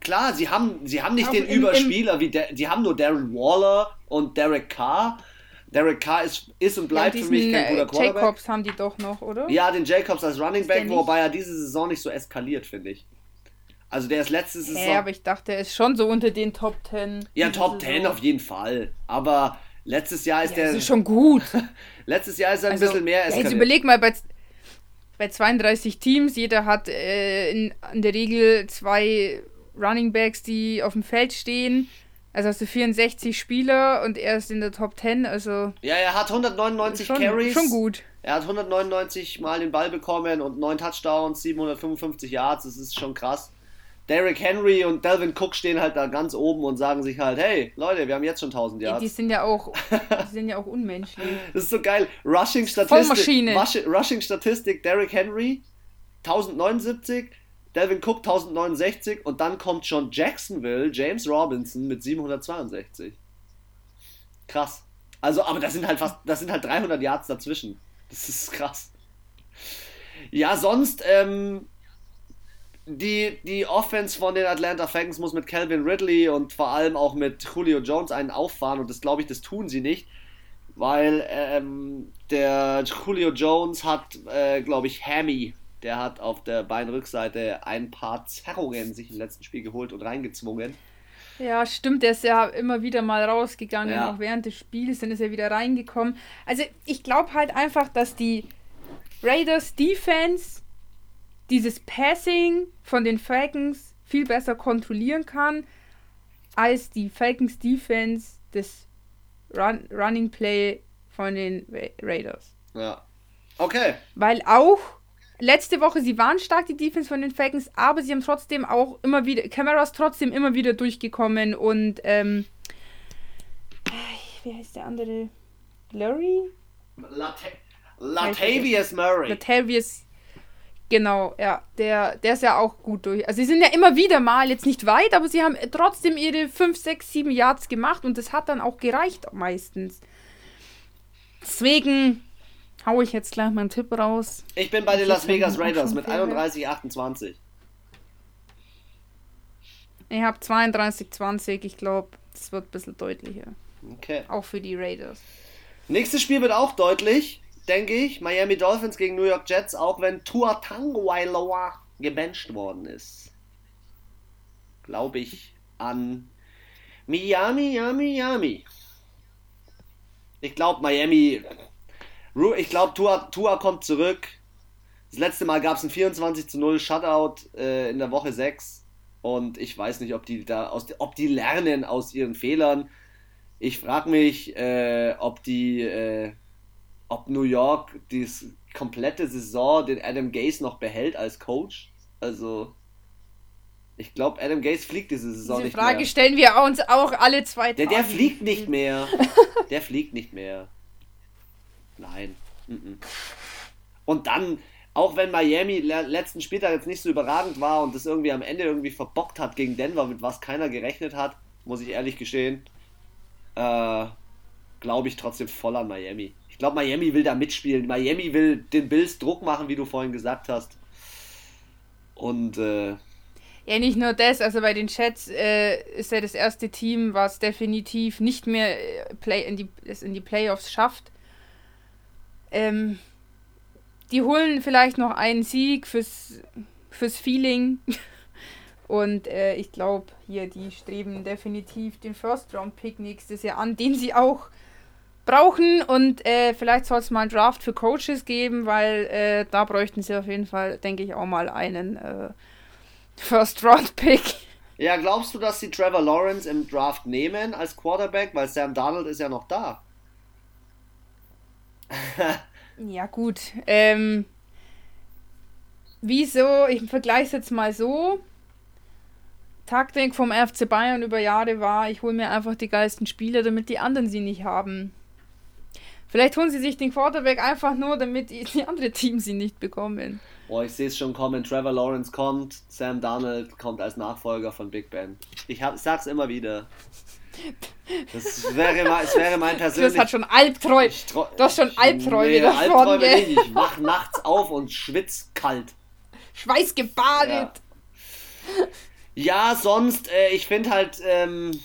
klar, sie haben, sie haben nicht auch den im, Überspieler im, wie der, die haben nur Darren Waller und Derek Carr. Derek Carr ist, ist und bleibt ja, für mich kein guter äh, Quarterback. Jacobs haben die doch noch, oder? Ja, den Jacobs als Running Back, wobei er diese Saison nicht so eskaliert, finde ich. Also der ist letzte Saison. Ja, aber ich dachte, er ist schon so unter den Top 10. Ja, Top 10 auf jeden Fall. Aber letztes Jahr ist ja, der. Das ist schon gut. [laughs] letztes Jahr ist er ein also, bisschen mehr eskaliert. Jetzt überleg mal, bei, bei 32 Teams, jeder hat äh, in, in der Regel zwei Running Backs, die auf dem Feld stehen. Also hast du 64 Spieler und er ist in der Top 10, also. Ja, er hat 199 schon, Carries. Schon gut. Er hat 199 Mal den Ball bekommen und 9 Touchdowns, 755 Yards, das ist schon krass. Derrick Henry und Delvin Cook stehen halt da ganz oben und sagen sich halt, hey, Leute, wir haben jetzt schon 1000 Yards. Die sind ja auch, [laughs] die sind ja auch unmenschlich. das ist so geil. Rushing Statistik. Rushing Statistik, Derrick Henry 1079, Delvin Cook 1069 und dann kommt schon Jacksonville, James Robinson mit 762. Krass. Also, aber das sind halt fast, das sind halt 300 Yards dazwischen. Das ist krass. Ja, sonst, ähm, die, die Offense von den Atlanta Falcons muss mit Calvin Ridley und vor allem auch mit Julio Jones einen auffahren und das glaube ich, das tun sie nicht, weil ähm, der Julio Jones hat, äh, glaube ich, Hammy, der hat auf der Beinrückseite ein paar Zerrungen sich im letzten Spiel geholt und reingezwungen. Ja, stimmt, der ist ja immer wieder mal rausgegangen, ja. auch während des Spiels, dann ist er wieder reingekommen. Also ich glaube halt einfach, dass die Raiders Defense dieses Passing von den Falcons viel besser kontrollieren kann, als die Falcons Defense des Run Running Play von den Ra Raiders. Ja. Okay. Weil auch letzte Woche, sie waren stark, die Defense von den Falcons, aber sie haben trotzdem auch immer wieder, Cameras trotzdem immer wieder durchgekommen und, ähm, wie heißt der andere? Larry? Latavius Murray. Latavius Genau, ja. Der, der ist ja auch gut durch. Also sie sind ja immer wieder mal, jetzt nicht weit, aber sie haben trotzdem ihre 5, 6, 7 Yards gemacht und das hat dann auch gereicht meistens. Deswegen haue ich jetzt gleich meinen Tipp raus. Ich bin bei den Las Vegas Raiders mit 31, 28. Ich habe 32, 20. Ich glaube, das wird ein bisschen deutlicher. Okay. Auch für die Raiders. Nächstes Spiel wird auch deutlich denke ich. Miami Dolphins gegen New York Jets, auch wenn Tua Tagovailoa gebencht worden ist. Glaube ich an Miami, Miami, Miami. Ich glaube Miami. Ich glaube Tua, Tua kommt zurück. Das letzte Mal gab es ein 24 zu 0 Shutout äh, in der Woche 6. Und ich weiß nicht, ob die da aus, ob die lernen aus ihren Fehlern. Ich frage mich, äh, ob die äh, ob New York die komplette Saison den Adam Gaze noch behält als Coach. Also, ich glaube, Adam Gaze fliegt diese Saison diese nicht Frage mehr. Frage stellen wir uns auch alle zwei Tage. Der, der fliegt nicht mehr. [laughs] der fliegt nicht mehr. Nein. Und dann, auch wenn Miami letzten Spieltag jetzt nicht so überragend war und das irgendwie am Ende irgendwie verbockt hat gegen Denver, mit was keiner gerechnet hat, muss ich ehrlich gestehen, äh, glaube ich trotzdem voll an Miami. Ich glaube, Miami will da mitspielen. Miami will den Bills Druck machen, wie du vorhin gesagt hast. Und äh, ja, nicht nur das, also bei den Chats äh, ist er das erste Team, was definitiv nicht mehr äh, Play in die, in die Playoffs schafft. Ähm, die holen vielleicht noch einen Sieg fürs, fürs Feeling. [laughs] Und äh, ich glaube, hier, die streben definitiv den First-Round-Pick nächstes Jahr an, den sie auch brauchen und äh, vielleicht soll es mal einen Draft für Coaches geben, weil äh, da bräuchten sie auf jeden Fall, denke ich, auch mal einen äh, First-Round-Pick. Ja, glaubst du, dass sie Trevor Lawrence im Draft nehmen als Quarterback, weil Sam Darnold ist ja noch da? [laughs] ja, gut. Ähm, wieso? Ich vergleiche es jetzt mal so. Taktik vom FC Bayern über Jahre war, ich hole mir einfach die geilsten Spieler, damit die anderen sie nicht haben. Vielleicht holen sie sich den Quarterback einfach nur, damit die, die andere Teams sie nicht bekommen. Boah, ich sehe es schon kommen. Trevor Lawrence kommt, Sam Darnold kommt als Nachfolger von Big Ben. Ich, hab, sag's immer wieder. Das wäre, das wäre mein [laughs] persönliches. Das hat schon Albträume. Du hast schon Albträume nee, davon. Albträume nicht. Ich wach nachts auf und schwitz kalt. Schweißgebadet. Ja, ja sonst, äh, ich finde halt. Ähm,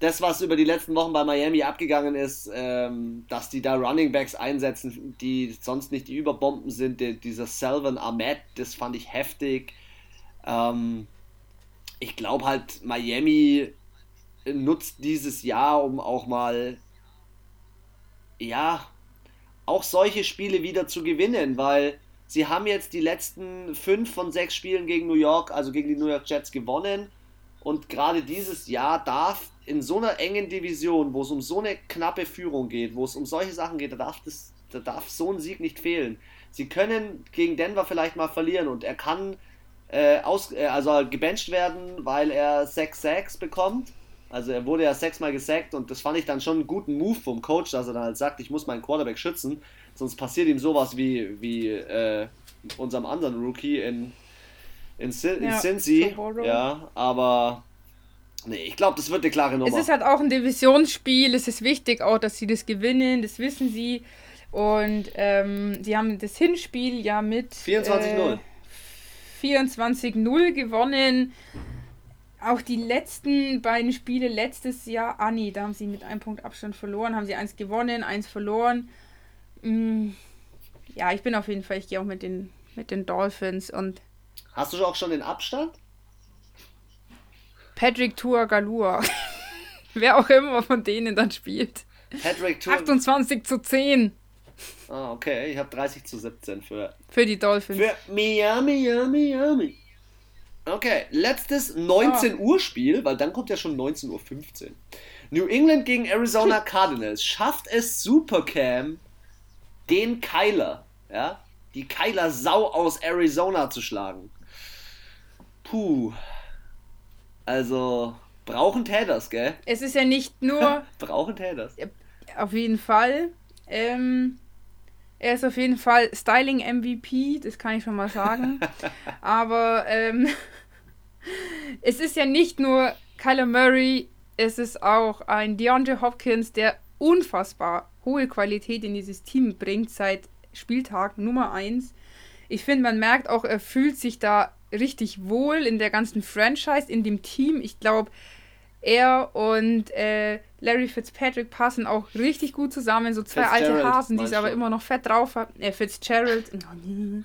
das, was über die letzten Wochen bei Miami abgegangen ist, ähm, dass die da Running Backs einsetzen, die sonst nicht die Überbomben sind, die, dieser Selvin Ahmed, das fand ich heftig. Ähm, ich glaube halt, Miami nutzt dieses Jahr, um auch mal, ja, auch solche Spiele wieder zu gewinnen, weil sie haben jetzt die letzten fünf von sechs Spielen gegen New York, also gegen die New York Jets gewonnen. Und gerade dieses Jahr darf in so einer engen Division, wo es um so eine knappe Führung geht, wo es um solche Sachen geht, da darf, das, da darf so ein Sieg nicht fehlen. Sie können gegen Denver vielleicht mal verlieren und er kann äh, aus, äh, also gebencht werden, weil er 6 Sacks bekommt. Also er wurde ja sechsmal gesackt und das fand ich dann schon einen guten Move vom Coach, dass er dann halt sagt, ich muss meinen Quarterback schützen, sonst passiert ihm sowas wie, wie äh, unserem anderen Rookie in, in, in ja, Cincy. Ja, aber Nee, ich glaube, das wird eine klare Nummer. Es ist halt auch ein Divisionsspiel. Es ist wichtig auch, dass sie das gewinnen. Das wissen sie. Und ähm, sie haben das Hinspiel ja mit 24-0 äh, 24-0 gewonnen. Auch die letzten beiden Spiele letztes Jahr, ah nee, da haben sie mit einem Punkt Abstand verloren. Haben sie eins gewonnen, eins verloren. Mm, ja, ich bin auf jeden Fall, ich gehe auch mit den, mit den Dolphins und. Hast du auch schon den Abstand? Patrick Tuagalua. [laughs] Wer auch immer von denen dann spielt. Patrick Tour 28 zu 10. Ah, okay. Ich habe 30 zu 17 für. Für die Dolphins. Für Miami, Miami, Miami. Okay, letztes 19 Uhr Spiel, weil dann kommt ja schon 19.15 Uhr. New England gegen Arizona [laughs] Cardinals. Schafft es Supercam, den Kyler, ja, die Kyler Sau aus Arizona zu schlagen? Puh. Also, brauchen Täters, gell? Es ist ja nicht nur. [laughs] brauchen Täters. Auf jeden Fall. Ähm, er ist auf jeden Fall Styling MVP, das kann ich schon mal sagen. [laughs] Aber ähm, [laughs] es ist ja nicht nur Kyler Murray, es ist auch ein DeAndre Hopkins, der unfassbar hohe Qualität in dieses Team bringt seit Spieltag Nummer 1. Ich finde, man merkt auch, er fühlt sich da richtig wohl in der ganzen Franchise, in dem Team. Ich glaube, er und äh, Larry Fitzpatrick passen auch richtig gut zusammen. So zwei alte Hasen, die es aber immer noch fett drauf haben. Äh, Fitzgerald. [laughs]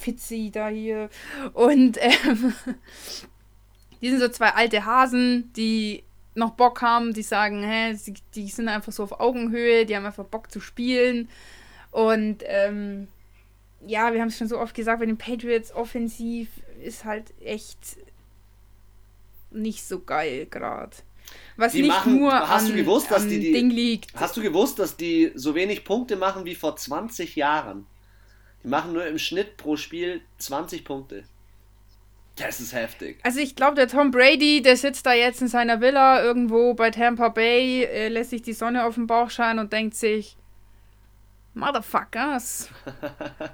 Fitzy da hier. Und ähm, [laughs] die sind so zwei alte Hasen, die noch Bock haben, die sagen, hä, die sind einfach so auf Augenhöhe, die haben einfach Bock zu spielen. Und ähm, ja, wir haben es schon so oft gesagt, bei den Patriots offensiv ist halt echt nicht so geil gerade. Was die nicht machen, nur hast an, du gewusst, dass die, die, Ding liegt. Hast du gewusst, dass die so wenig Punkte machen wie vor 20 Jahren? Die machen nur im Schnitt pro Spiel 20 Punkte. Das ist heftig. Also ich glaube, der Tom Brady, der sitzt da jetzt in seiner Villa irgendwo bei Tampa Bay, äh, lässt sich die Sonne auf den Bauch scheinen und denkt sich, Motherfuckers.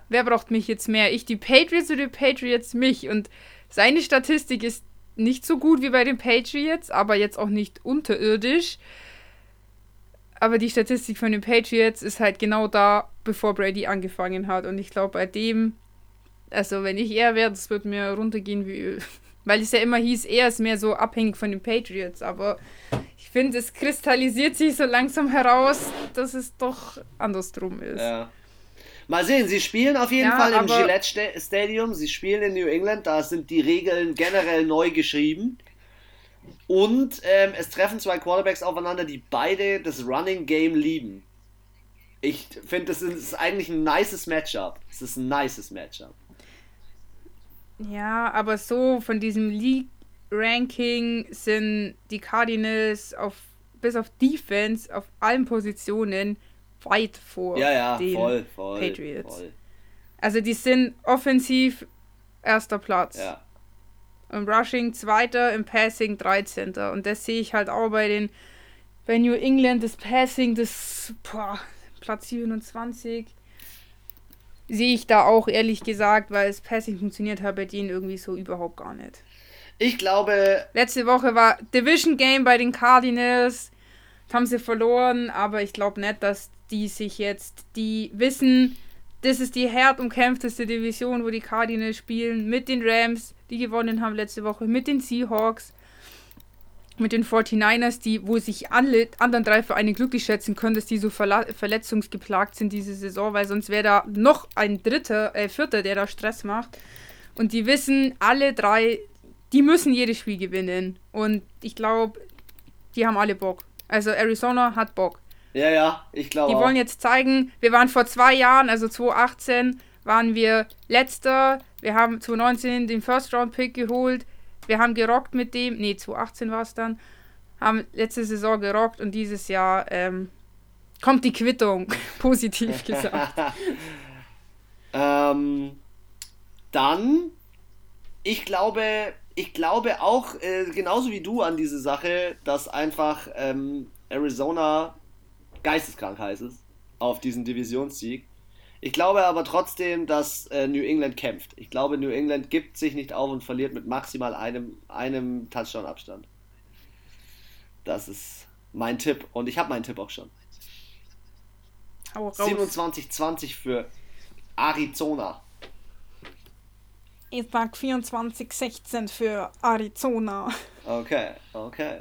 Wer braucht mich jetzt mehr? Ich die Patriots oder die Patriots mich? Und seine Statistik ist nicht so gut wie bei den Patriots, aber jetzt auch nicht unterirdisch. Aber die Statistik von den Patriots ist halt genau da, bevor Brady angefangen hat. Und ich glaube, bei dem, also wenn ich er wäre, das würde mir runtergehen wie Öl. Weil es ja immer hieß, er ist mehr so abhängig von den Patriots. Aber ich finde, es kristallisiert sich so langsam heraus, dass es doch andersrum ist. Ja. Mal sehen, sie spielen auf jeden ja, Fall im Gillette Stadium, sie spielen in New England, da sind die Regeln generell neu geschrieben. Und ähm, es treffen zwei Quarterbacks aufeinander, die beide das Running Game lieben. Ich finde, das ist eigentlich ein nices Matchup. Es ist ein nices Matchup. Ja, aber so von diesem League-Ranking sind die Cardinals auf, bis auf Defense auf allen Positionen weit vor ja, ja, den voll, voll, Patriots. Voll. Also die sind offensiv erster Platz. Ja. Im Rushing zweiter, im Passing 13. Und das sehe ich halt auch bei den bei New England, das Passing, das boah, Platz 27 sehe ich da auch ehrlich gesagt, weil es Passing funktioniert hat bei denen irgendwie so überhaupt gar nicht. Ich glaube. Letzte Woche war Division Game bei den Cardinals. Das haben sie verloren, aber ich glaube nicht, dass die sich jetzt, die wissen, das ist die hart umkämpfteste Division, wo die Cardinals spielen, mit den Rams, die gewonnen haben letzte Woche, mit den Seahawks mit den 49ers, die, wo sich alle anderen drei Vereine glücklich schätzen können, dass die so verla verletzungsgeplagt sind diese Saison, weil sonst wäre da noch ein dritter, äh, vierter, der da Stress macht. Und die wissen, alle drei, die müssen jedes Spiel gewinnen. Und ich glaube, die haben alle Bock. Also Arizona hat Bock. Ja, ja, ich glaube. Die wollen jetzt zeigen, wir waren vor zwei Jahren, also 2018, waren wir letzter. Wir haben 2019 den First Round Pick geholt wir haben gerockt mit dem, nee, 2018 war es dann, haben letzte Saison gerockt und dieses Jahr ähm, kommt die Quittung, [laughs] positiv [laughs] gesagt. ähm, dann, ich glaube, ich glaube auch, äh, genauso wie du an diese Sache, dass einfach ähm, Arizona geisteskrank heiß ist auf diesen Divisionssieg. Ich glaube aber trotzdem, dass äh, New England kämpft. Ich glaube, New England gibt sich nicht auf und verliert mit maximal einem, einem Touchdown-Abstand. Das ist mein Tipp und ich habe meinen Tipp auch schon. 27-20 für Arizona. Ich sag 24-16 für Arizona. Okay, okay.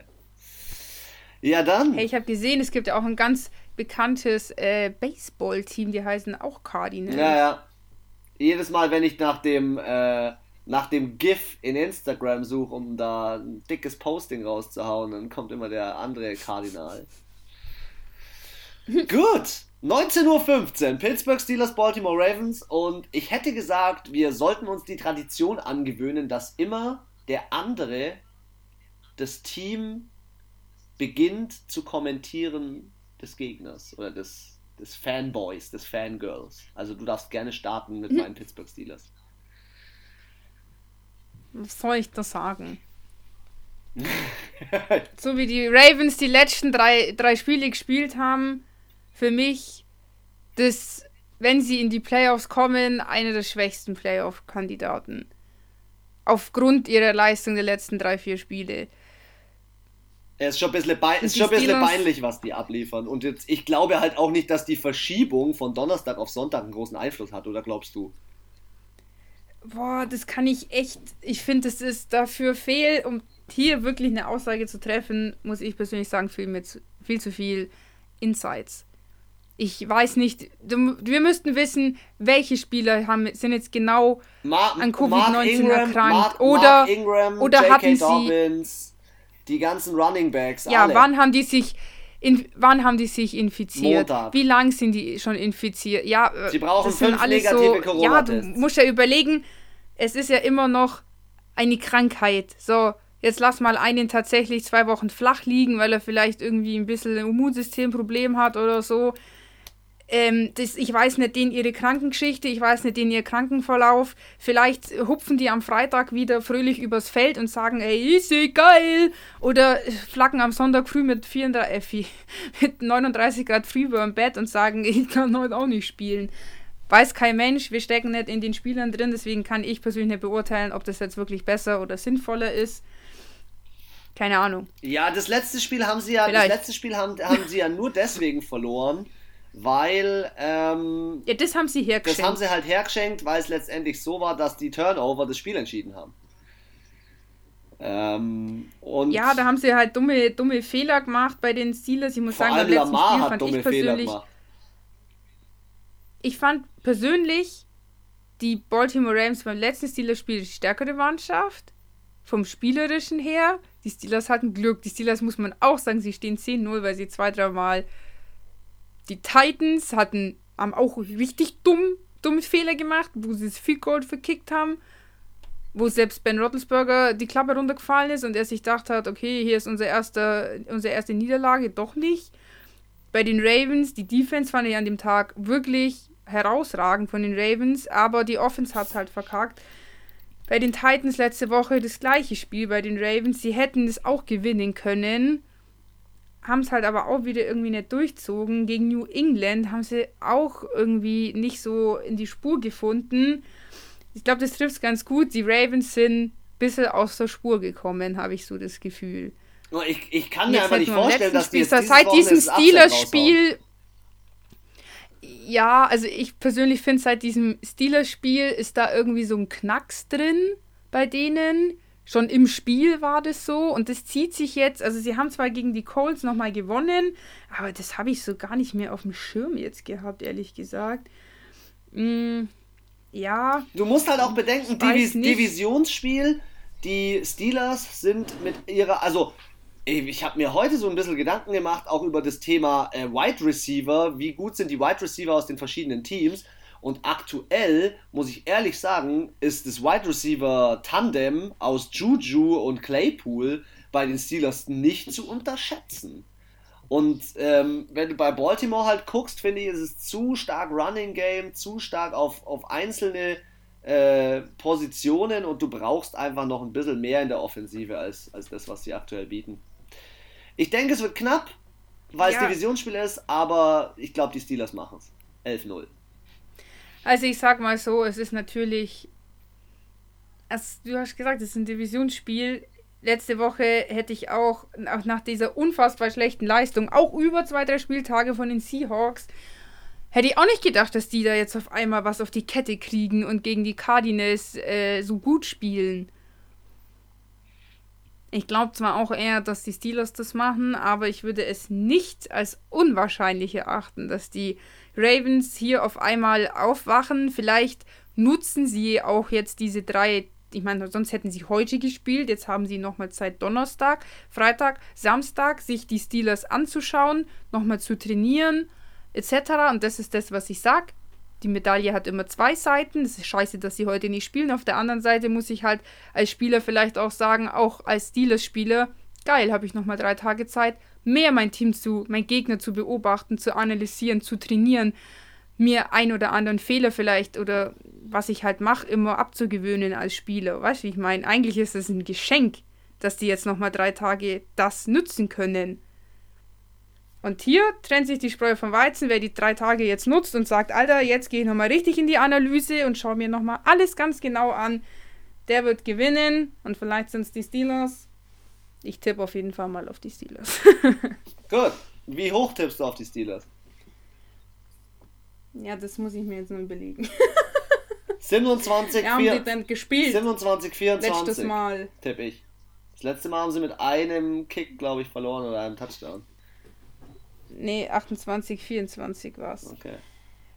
Ja, dann. Hey, ich habe gesehen, es gibt ja auch ein ganz bekanntes äh, Baseball-Team, die heißen auch Cardinals. Ja, ja. Jedes Mal, wenn ich nach dem, äh, nach dem GIF in Instagram suche, um da ein dickes Posting rauszuhauen, dann kommt immer der andere Kardinal. [laughs] Gut, 19.15 Uhr, Pittsburgh Steelers, Baltimore Ravens und ich hätte gesagt, wir sollten uns die Tradition angewöhnen, dass immer der andere das Team beginnt zu kommentieren, des Gegners oder des, des Fanboys, des Fangirls. Also du darfst gerne starten mit mhm. meinen Pittsburgh Steelers. Was soll ich da sagen? [laughs] so wie die Ravens die letzten drei, drei Spiele gespielt haben, für mich, das, wenn sie in die Playoffs kommen, einer der schwächsten Playoff-Kandidaten. Aufgrund ihrer Leistung der letzten drei, vier Spiele. Es ist schon ein bisschen, ist schon ein bisschen peinlich, was die abliefern. Und jetzt, ich glaube halt auch nicht, dass die Verschiebung von Donnerstag auf Sonntag einen großen Einfluss hat, oder glaubst du? Boah, das kann ich echt. Ich finde, es ist dafür fehl, um hier wirklich eine Aussage zu treffen, muss ich persönlich sagen, viel, mit, viel zu viel Insights. Ich weiß nicht, wir müssten wissen, welche Spieler haben, sind jetzt genau Mar an Covid-19 erkrankt. Mark, oder, Mark Ingram, oder hatten sie. Dobbins die ganzen Running Backs. Ja, alle. wann haben die sich. In, wann haben die sich infiziert? Montag. Wie lang sind die schon infiziert? Ja, Sie brauchen fünf negative so, corona Ja, du musst ja überlegen, es ist ja immer noch eine Krankheit. So, jetzt lass mal einen tatsächlich zwei Wochen flach liegen, weil er vielleicht irgendwie ein bisschen ein Immunsystemproblem hat oder so. Ähm, das, ich weiß nicht den ihre Krankengeschichte, ich weiß nicht den ihr Krankenverlauf. Vielleicht hupfen die am Freitag wieder fröhlich übers Feld und sagen, ey, easy, geil! Oder flacken am Sonntag früh mit, 34, äh, [laughs] mit 39 Grad Fieber im Bett und sagen, [laughs] ich kann heute auch nicht spielen. Weiß kein Mensch, wir stecken nicht in den Spielern drin, deswegen kann ich persönlich nicht beurteilen, ob das jetzt wirklich besser oder sinnvoller ist. Keine Ahnung. Ja, das letzte Spiel haben sie ja, Vielleicht. das letzte Spiel haben, haben sie ja nur deswegen verloren, weil. Ähm, ja, das haben sie hergeschenkt. Das haben sie halt hergeschenkt, weil es letztendlich so war, dass die Turnover das Spiel entschieden haben. Ähm, und ja, da haben sie halt dumme, dumme Fehler gemacht bei den Steelers. Ich muss sagen, beim letzten Lamar Spiel fand ich persönlich. Ich fand persönlich die Baltimore Rams beim letzten Steelers-Spiel die stärkere Mannschaft. Vom Spielerischen her. Die Steelers hatten Glück. Die Steelers muss man auch sagen, sie stehen 10-0, weil sie zwei, dreimal die Titans hatten, haben auch richtig dumm, dumme Fehler gemacht, wo sie das Field Gold verkickt haben. Wo selbst Ben Roethlisberger die Klappe runtergefallen ist und er sich gedacht hat, okay, hier ist unser erster, unsere erste Niederlage, doch nicht. Bei den Ravens, die Defense fand ich an dem Tag wirklich herausragend von den Ravens, aber die Offense hat es halt verkackt. Bei den Titans letzte Woche das gleiche Spiel bei den Ravens. Sie hätten es auch gewinnen können. Haben es halt aber auch wieder irgendwie nicht durchzogen. Gegen New England haben sie auch irgendwie nicht so in die Spur gefunden. Ich glaube, das trifft es ganz gut. Die Ravens sind ein bisschen aus der Spur gekommen, habe ich so das Gefühl. Ich, ich kann mir einfach nicht vorstellen, dass die jetzt seit diesem Steelers-Spiel ja, also ich persönlich finde, seit diesem Steelers-Spiel ist da irgendwie so ein Knacks drin bei denen. Schon im Spiel war das so und das zieht sich jetzt. Also, sie haben zwar gegen die Colts nochmal gewonnen, aber das habe ich so gar nicht mehr auf dem Schirm jetzt gehabt, ehrlich gesagt. Mm, ja. Du musst halt auch bedenken, Divis Divisionsspiel, die Steelers sind mit ihrer. Also, ich habe mir heute so ein bisschen Gedanken gemacht, auch über das Thema äh, Wide Receiver. Wie gut sind die Wide Receiver aus den verschiedenen Teams? Und aktuell, muss ich ehrlich sagen, ist das Wide Receiver Tandem aus Juju und Claypool bei den Steelers nicht zu unterschätzen. Und ähm, wenn du bei Baltimore halt guckst, finde ich, ist es zu stark Running Game, zu stark auf, auf einzelne äh, Positionen und du brauchst einfach noch ein bisschen mehr in der Offensive als, als das, was sie aktuell bieten. Ich denke, es wird knapp, weil ja. es Divisionsspiel ist, aber ich glaube, die Steelers machen es. 11-0. Also ich sag mal so, es ist natürlich, als du hast gesagt, es ist ein Divisionsspiel. Letzte Woche hätte ich auch, auch nach dieser unfassbar schlechten Leistung, auch über zwei, drei Spieltage von den Seahawks, hätte ich auch nicht gedacht, dass die da jetzt auf einmal was auf die Kette kriegen und gegen die Cardinals äh, so gut spielen. Ich glaube zwar auch eher, dass die Steelers das machen, aber ich würde es nicht als unwahrscheinlich erachten, dass die Ravens hier auf einmal aufwachen. Vielleicht nutzen sie auch jetzt diese drei. Ich meine, sonst hätten sie heute gespielt. Jetzt haben sie nochmal Zeit, Donnerstag, Freitag, Samstag, sich die Steelers anzuschauen, nochmal zu trainieren, etc. Und das ist das, was ich sage die Medaille hat immer zwei Seiten. Es ist scheiße, dass sie heute nicht spielen. Auf der anderen Seite muss ich halt als Spieler vielleicht auch sagen, auch als Steelers-Spieler, geil, habe ich nochmal drei Tage Zeit, mehr mein Team zu, mein Gegner zu beobachten, zu analysieren, zu trainieren, mir ein oder anderen Fehler vielleicht oder was ich halt mache, immer abzugewöhnen als Spieler. Weißt du, wie ich meine? Eigentlich ist es ein Geschenk, dass die jetzt nochmal drei Tage das nützen können. Und hier trennt sich die Spreu vom Weizen, wer die drei Tage jetzt nutzt und sagt, Alter, jetzt gehe ich nochmal richtig in die Analyse und schaue mir nochmal alles ganz genau an. Der wird gewinnen und vielleicht sind es die Steelers. Ich tippe auf jeden Fall mal auf die Steelers. [laughs] Gut. Wie hoch tippst du auf die Steelers? Ja, das muss ich mir jetzt nur überlegen. [laughs] 27, ja, haben 4, die dann gespielt? 27, 24. Letztes Mal. Tipp ich. Das letzte Mal haben sie mit einem Kick, glaube ich, verloren oder einem Touchdown. Nee, 28, 24 war es. Okay.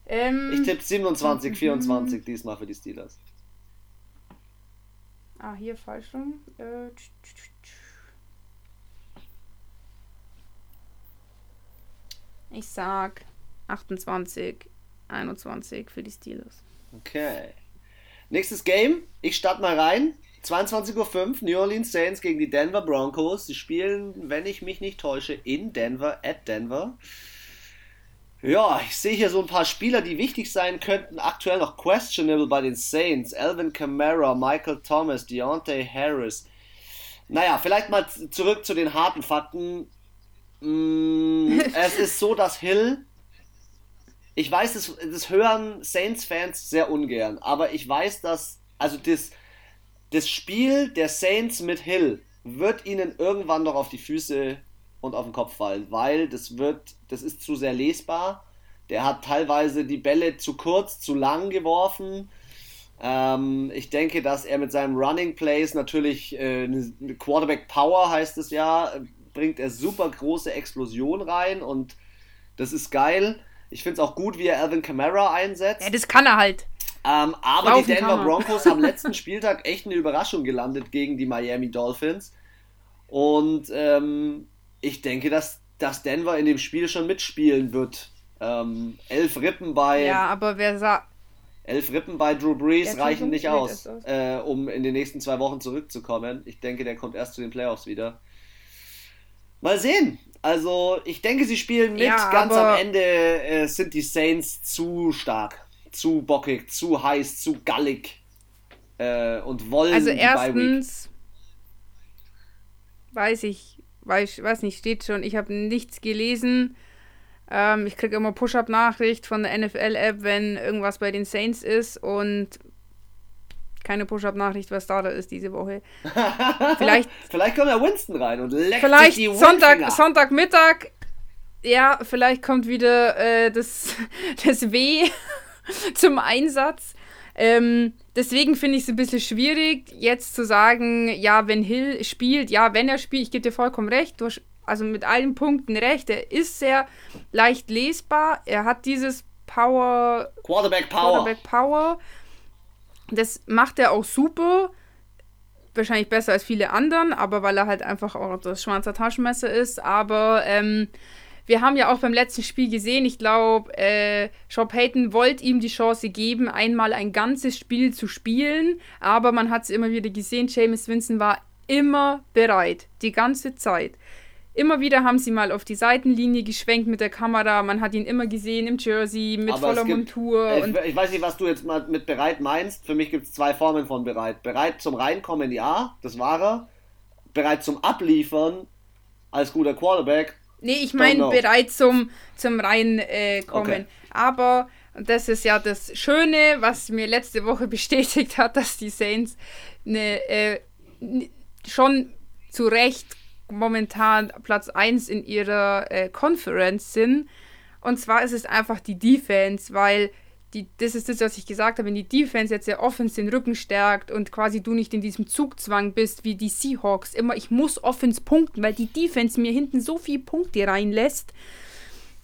Ähm, ich tippe 27, 24 diesmal für die Steelers. Ah, hier falsch rum. Äh, ich sag 28, 21 für die Steelers. Okay. Nächstes Game. Ich starte mal rein. 22.05 Uhr, New Orleans Saints gegen die Denver Broncos. Sie spielen, wenn ich mich nicht täusche, in Denver, at Denver. Ja, ich sehe hier so ein paar Spieler, die wichtig sein könnten. Aktuell noch questionable bei den Saints. Alvin Kamara, Michael Thomas, Deontay Harris. Naja, vielleicht mal zurück zu den harten Fakten. Mm, [laughs] es ist so, dass Hill. Ich weiß, das, das hören Saints-Fans sehr ungern, aber ich weiß, dass. Also, das das Spiel der Saints mit Hill wird ihnen irgendwann noch auf die Füße und auf den Kopf fallen, weil das wird, das ist zu sehr lesbar. Der hat teilweise die Bälle zu kurz, zu lang geworfen. Ähm, ich denke, dass er mit seinem Running Plays natürlich äh, eine Quarterback Power heißt es ja, bringt er super große Explosion rein und das ist geil. Ich finde es auch gut, wie er Alvin Kamara einsetzt. Ja, das kann er halt. Ähm, aber Laufen die Denver Broncos haben [laughs] letzten Spieltag echt eine Überraschung gelandet gegen die Miami Dolphins. Und ähm, ich denke, dass, dass Denver in dem Spiel schon mitspielen wird. Ähm, elf Rippen bei. Ja, aber wer sagt. Elf Rippen bei Drew Brees reichen nicht aus, äh, um in den nächsten zwei Wochen zurückzukommen. Ich denke, der kommt erst zu den Playoffs wieder. Mal sehen. Also, ich denke, sie spielen mit. Ja, Ganz am Ende äh, sind die Saints zu stark zu bockig, zu heiß, zu gallig äh, und wollen Also erstens weiß ich, weiß, weiß nicht, steht schon. Ich habe nichts gelesen. Ähm, ich kriege immer Push-Up-Nachricht von der NFL-App, wenn irgendwas bei den Saints ist und keine Push-Up-Nachricht, was da, da ist diese Woche. [laughs] vielleicht, vielleicht kommt ja Winston rein und leckt vielleicht sich die Sonntag, Sonntagmittag. Ja, vielleicht kommt wieder äh, das, [laughs] das W [laughs] zum Einsatz. Ähm, deswegen finde ich es ein bisschen schwierig, jetzt zu sagen, ja, wenn Hill spielt, ja, wenn er spielt, ich gebe dir vollkommen recht, du hast also mit allen Punkten recht, er ist sehr leicht lesbar, er hat dieses Power. Quarterback Power. Quarterback Power. Das macht er auch super. Wahrscheinlich besser als viele anderen, aber weil er halt einfach auch das schwarze Taschenmesser ist. Aber ähm, wir haben ja auch beim letzten Spiel gesehen, ich glaube, äh, Sean Payton wollte ihm die Chance geben, einmal ein ganzes Spiel zu spielen, aber man hat es immer wieder gesehen, James Winston war immer bereit, die ganze Zeit. Immer wieder haben sie mal auf die Seitenlinie geschwenkt mit der Kamera. Man hat ihn immer gesehen im Jersey mit Aber voller gibt, Montur. Ich, ich, weiß nicht, was du jetzt mal mit bereit meinst. Für mich gibt es zwei Formen von bereit. Bereit zum Reinkommen, ja, das war er. Bereit zum Abliefern als guter Quarterback. Nee, ich meine bereit zum, zum Reinkommen. Äh, okay. Aber das ist ja das Schöne, was mir letzte Woche [laughs] bestätigt hat, dass die Saints eine, äh, schon zu Recht momentan Platz 1 in ihrer äh, Conference sind. Und zwar ist es einfach die Defense, weil die, das ist das, was ich gesagt habe, wenn die Defense jetzt der Offense den Rücken stärkt und quasi du nicht in diesem Zugzwang bist wie die Seahawks, immer ich muss Offense punkten, weil die Defense mir hinten so viele Punkte reinlässt.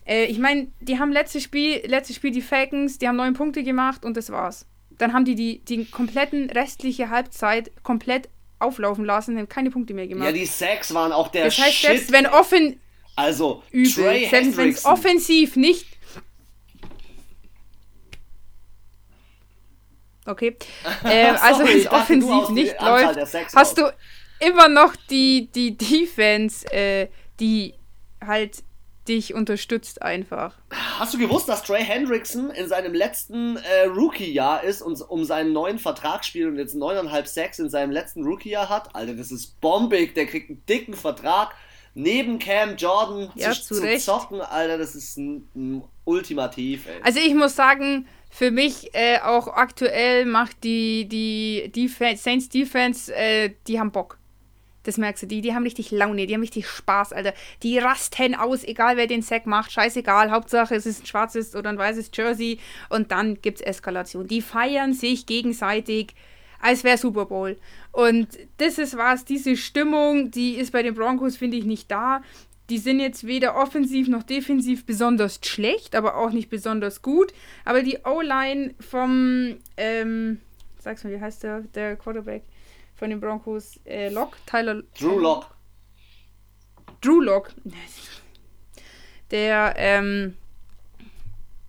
Äh, ich meine, die haben letztes Spiel, letztes Spiel die Falcons, die haben neun Punkte gemacht und das war's. Dann haben die die, die kompletten restliche Halbzeit komplett auflaufen lassen, haben keine Punkte mehr gemacht. Ja, die Sacks waren auch der Das heißt, Shit. selbst wenn offen also übel, Trey selbst wenn es offensiv nicht Okay. [laughs] Äh, also wenn es offensiv nicht läuft, hast du immer noch die, die Defense, äh, die halt dich unterstützt einfach. Hast du gewusst, dass Trey Hendrickson in seinem letzten äh, Rookie-Jahr ist und um seinen neuen Vertrag spielt und jetzt 9,5 Sacks in seinem letzten Rookie-Jahr hat? Alter, das ist bombig. Der kriegt einen dicken Vertrag neben Cam Jordan ja, zu, zu zocken. Alter, das ist ein, ein ultimativ. Ey. Also ich muss sagen, für mich äh, auch aktuell macht die, die, die Saints Defense, äh, die haben Bock. Das merkst du, die, die haben richtig Laune, die haben richtig Spaß, Alter. Die rasten aus, egal wer den Sack macht, scheißegal. Hauptsache es ist ein schwarzes oder ein weißes Jersey und dann gibt's Eskalation. Die feiern sich gegenseitig, als wäre Super Bowl. Und das ist was, diese Stimmung, die ist bei den Broncos, finde ich, nicht da. Die sind jetzt weder offensiv noch defensiv besonders schlecht, aber auch nicht besonders gut. Aber die O-Line vom, ähm, sag's mal, wie heißt der, der Quarterback? Von den Broncos äh, Lock, Tyler. Drew Lock. Drew Lock. Der, ähm,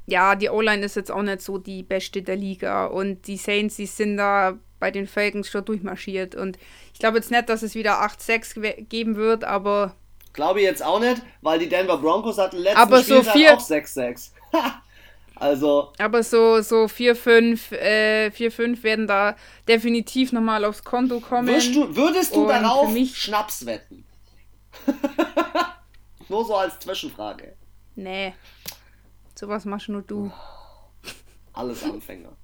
ja, die O-Line ist jetzt auch nicht so die beste der Liga und die Saints, die sind da bei den Falcons schon durchmarschiert und ich glaube jetzt nicht, dass es wieder 8-6 geben wird, aber. Glaube ich jetzt auch nicht, weil die Denver Broncos hatten letzten aber so vier, auch 6-6. [laughs] Also. Aber so, so 4, 5, äh, 4, 5 werden da definitiv nochmal aufs Konto kommen. Du, würdest du darauf Schnaps wetten? [laughs] nur so als Zwischenfrage. Nee. Sowas machst nur du. Alles Anfänger.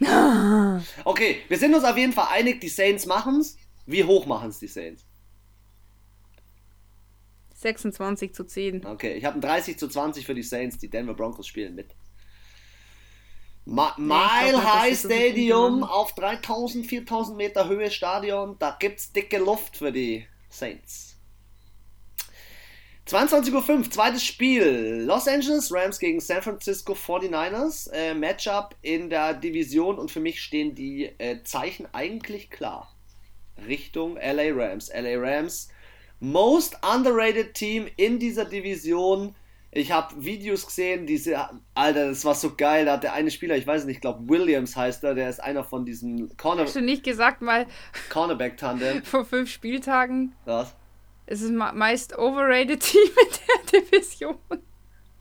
[laughs] okay, wir sind uns auf jeden Fall einig, die Saints machen's. Wie hoch machen's die Saints? 26 zu 10. Okay, ich habe ein 30 zu 20 für die Saints. Die Denver Broncos spielen mit. Ma Mile glaub, High Stadium auf 3000, 4000 Meter Höhe Stadion. Da gibt's dicke Luft für die Saints. 22.05 Uhr, zweites Spiel. Los Angeles Rams gegen San Francisco 49ers. Äh, Matchup in der Division und für mich stehen die äh, Zeichen eigentlich klar. Richtung LA Rams. LA Rams, most underrated Team in dieser Division ich habe Videos gesehen, diese, Alter, das war so geil. Da hat der eine Spieler, ich weiß nicht, ich glaube Williams heißt er, der ist einer von diesen Corner. Hast du nicht gesagt, mal. [laughs] Cornerback-Tandem. Vor fünf Spieltagen. Was? Es ist meist overrated Team in der [laughs] Division.